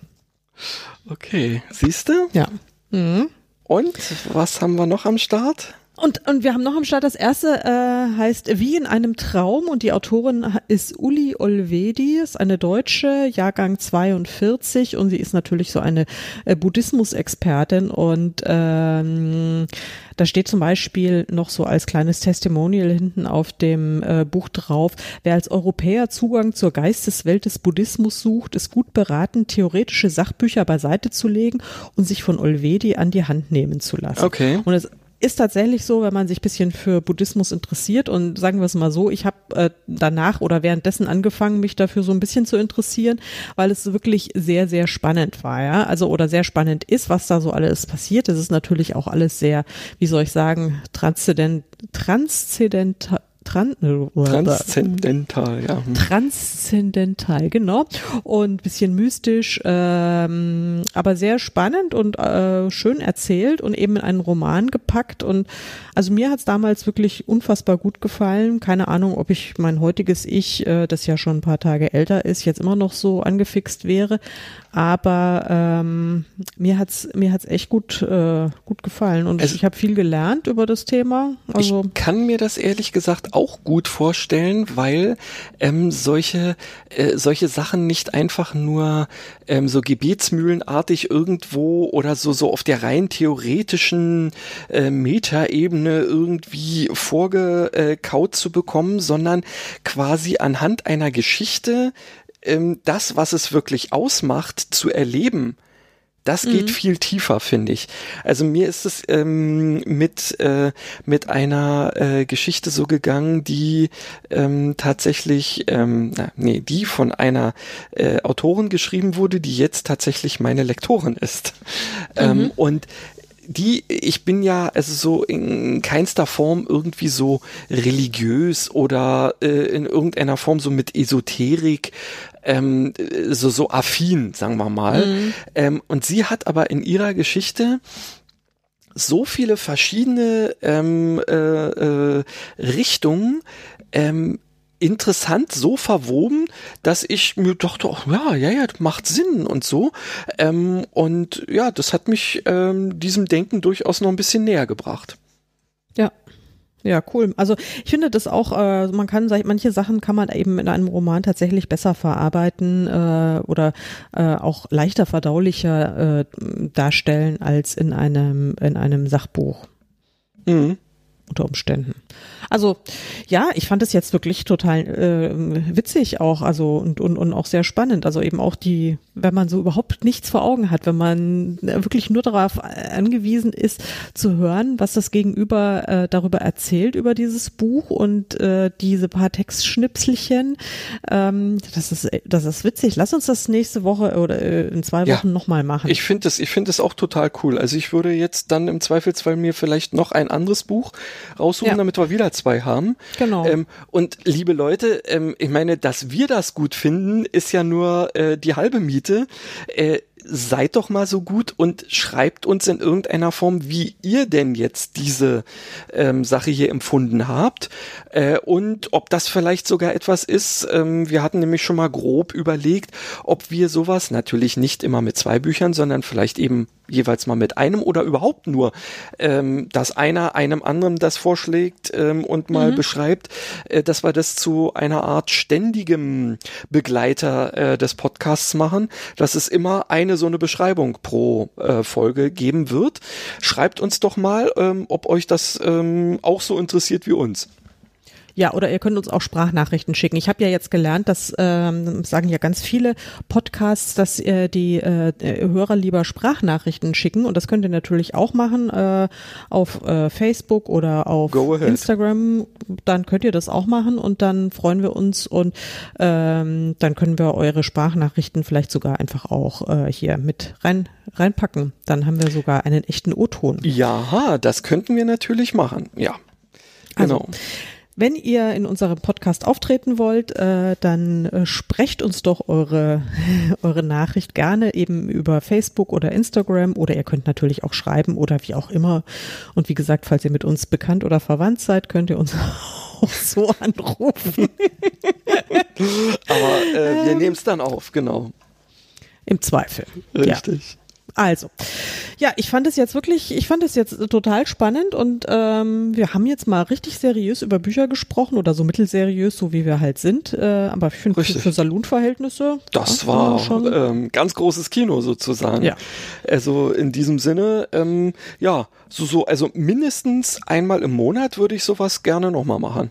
Okay, siehst du? Ja. Mhm. Und was haben wir noch am Start? Und, und wir haben noch am Start, das erste äh, heißt Wie in einem Traum. Und die Autorin ist Uli Olvedi, ist eine Deutsche, Jahrgang 42 und sie ist natürlich so eine äh, Buddhismus-Expertin. Und ähm, da steht zum Beispiel noch so als kleines Testimonial hinten auf dem äh, Buch drauf, wer als Europäer Zugang zur Geisteswelt des Buddhismus sucht, ist gut beraten, theoretische Sachbücher beiseite zu legen und sich von Olvedi an die Hand nehmen zu lassen. Okay. Und es ist tatsächlich so, wenn man sich bisschen für Buddhismus interessiert und sagen wir es mal so, ich habe äh, danach oder währenddessen angefangen, mich dafür so ein bisschen zu interessieren, weil es wirklich sehr, sehr spannend war, ja. Also oder sehr spannend ist, was da so alles passiert. Es ist natürlich auch alles sehr, wie soll ich sagen, transzendent, transzendental. Tran Transzendental, ja. Hm. Transzendental, genau. Und bisschen mystisch, ähm, aber sehr spannend und äh, schön erzählt und eben in einen Roman gepackt. Und also mir hat's damals wirklich unfassbar gut gefallen. Keine Ahnung, ob ich mein heutiges Ich, äh, das ja schon ein paar Tage älter ist, jetzt immer noch so angefixt wäre. Aber ähm, mir hat's mir hat's echt gut äh, gut gefallen und Also- ich habe viel gelernt über das Thema. Also ich kann mir das ehrlich gesagt auch gut vorstellen, weil ähm, solche äh, solche Sachen nicht einfach nur ähm, so gebetsmühlenartig irgendwo oder so so auf der rein theoretischen äh, Metaebene irgendwie vorgekaut zu bekommen, sondern quasi anhand einer Geschichte ähm, das, was es wirklich ausmacht, zu erleben. Das geht viel tiefer, finde ich. Also mir ist es ähm, mit äh, mit einer äh, Geschichte so gegangen, die ähm, tatsächlich, ähm, na, nee, die von einer äh, Autorin geschrieben wurde, die jetzt tatsächlich meine Lektorin ist. Ähm, und die, ich bin ja also so in keinster Form irgendwie so religiös oder äh, in irgendeiner Form so mit Esoterik ähm, so so affin, sagen wir mal. Ähm, und sie hat aber in ihrer Geschichte so viele verschiedene ähm, äh, äh, Richtungen ähm, interessant so verwoben, dass ich mir dachte, oh, ja, ja, ja, macht Sinn und so. Ähm, und ja, das hat mich ähm, diesem Denken durchaus noch ein bisschen näher gebracht. Ja. Ja, cool. Also ich finde das auch, äh, man kann manche Sachen kann man eben in einem Roman tatsächlich besser verarbeiten äh, oder äh, auch leichter verdaulicher äh, darstellen als in einem in einem Sachbuch. Mhm unter Umständen. Also ja, ich fand es jetzt wirklich total äh, witzig auch, also und, und, und auch sehr spannend. Also eben auch die, wenn man so überhaupt nichts vor Augen hat, wenn man wirklich nur darauf angewiesen ist zu hören, was das Gegenüber äh, darüber erzählt über dieses Buch und äh, diese paar Textschnipselchen. Ähm, das ist das ist witzig. Lass uns das nächste Woche oder äh, in zwei Wochen ja, nochmal machen. Ich finde das, ich finde das auch total cool. Also ich würde jetzt dann im Zweifelsfall mir vielleicht noch ein anderes Buch raussuchen, ja. damit wir wieder zwei haben. Genau. Ähm, und liebe Leute, ähm, ich meine, dass wir das gut finden, ist ja nur äh, die halbe Miete. Äh, seid doch mal so gut und schreibt uns in irgendeiner Form, wie ihr denn jetzt diese ähm, Sache hier empfunden habt äh, und ob das vielleicht sogar etwas ist. Ähm, wir hatten nämlich schon mal grob überlegt, ob wir sowas natürlich nicht immer mit zwei Büchern, sondern vielleicht eben jeweils mal mit einem oder überhaupt nur, ähm, dass einer einem anderen das vorschlägt ähm, und mal mhm. beschreibt, äh, dass wir das zu einer Art ständigem Begleiter äh, des Podcasts machen, dass es immer eine so eine Beschreibung pro äh, Folge geben wird. Schreibt uns doch mal, ähm, ob euch das ähm, auch so interessiert wie uns. Ja, oder ihr könnt uns auch Sprachnachrichten schicken. Ich habe ja jetzt gelernt, dass ähm, sagen ja ganz viele Podcasts, dass äh, die äh, Hörer lieber Sprachnachrichten schicken und das könnt ihr natürlich auch machen äh, auf äh, Facebook oder auf Instagram. Dann könnt ihr das auch machen und dann freuen wir uns und ähm, dann können wir eure Sprachnachrichten vielleicht sogar einfach auch äh, hier mit rein reinpacken. Dann haben wir sogar einen echten O-Ton. Ja, das könnten wir natürlich machen. Ja. Also, genau. Also, wenn ihr in unserem Podcast auftreten wollt, äh, dann äh, sprecht uns doch eure, eure Nachricht gerne eben über Facebook oder Instagram oder ihr könnt natürlich auch schreiben oder wie auch immer. Und wie gesagt, falls ihr mit uns bekannt oder verwandt seid, könnt ihr uns auch so anrufen. Aber äh, wir nehmen es dann auf, genau. Im Zweifel. Richtig. Ja. Also, ja, ich fand es jetzt wirklich, ich fand es jetzt total spannend und ähm, wir haben jetzt mal richtig seriös über Bücher gesprochen oder so mittelseriös, so wie wir halt sind. Äh, aber ich finde für, Salonverhältnisse. Das ja, war schon ähm, ganz großes Kino sozusagen. Ja. Also in diesem Sinne, ähm, ja, so, so, also mindestens einmal im Monat würde ich sowas gerne nochmal machen.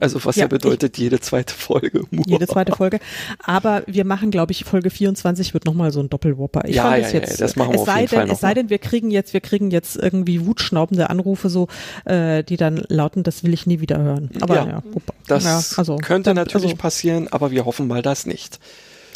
Also was ja, ja bedeutet ich, jede zweite Folge. Jede zweite Folge. Aber wir machen, glaube ich, Folge 24 wird nochmal so ein Doppelwopper. Ich ja, ja, jetzt, ja, das machen wir es auf sei jeden denn, Fall Es sei denn, wir kriegen jetzt, wir kriegen jetzt irgendwie wutschnaubende Anrufe so, äh, die dann lauten, das will ich nie wieder hören. Aber ja, ja das ja, also, könnte dann, natürlich also, passieren, aber wir hoffen mal das nicht.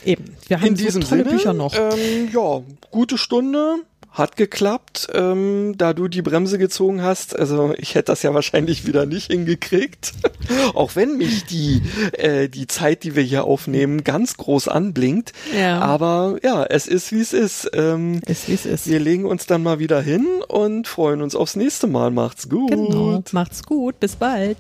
Eben. Wir haben In diesem so tolle Sinne, Bücher noch. Ähm, ja, gute Stunde hat geklappt, ähm, da du die Bremse gezogen hast. Also ich hätte das ja wahrscheinlich wieder nicht hingekriegt, auch wenn mich die äh, die Zeit, die wir hier aufnehmen, ganz groß anblinkt. Ja. Aber ja, es ist wie es ist. Ähm, ist wie es ist. Wir legen uns dann mal wieder hin und freuen uns aufs nächste Mal. Macht's gut. Genau. Macht's gut. Bis bald.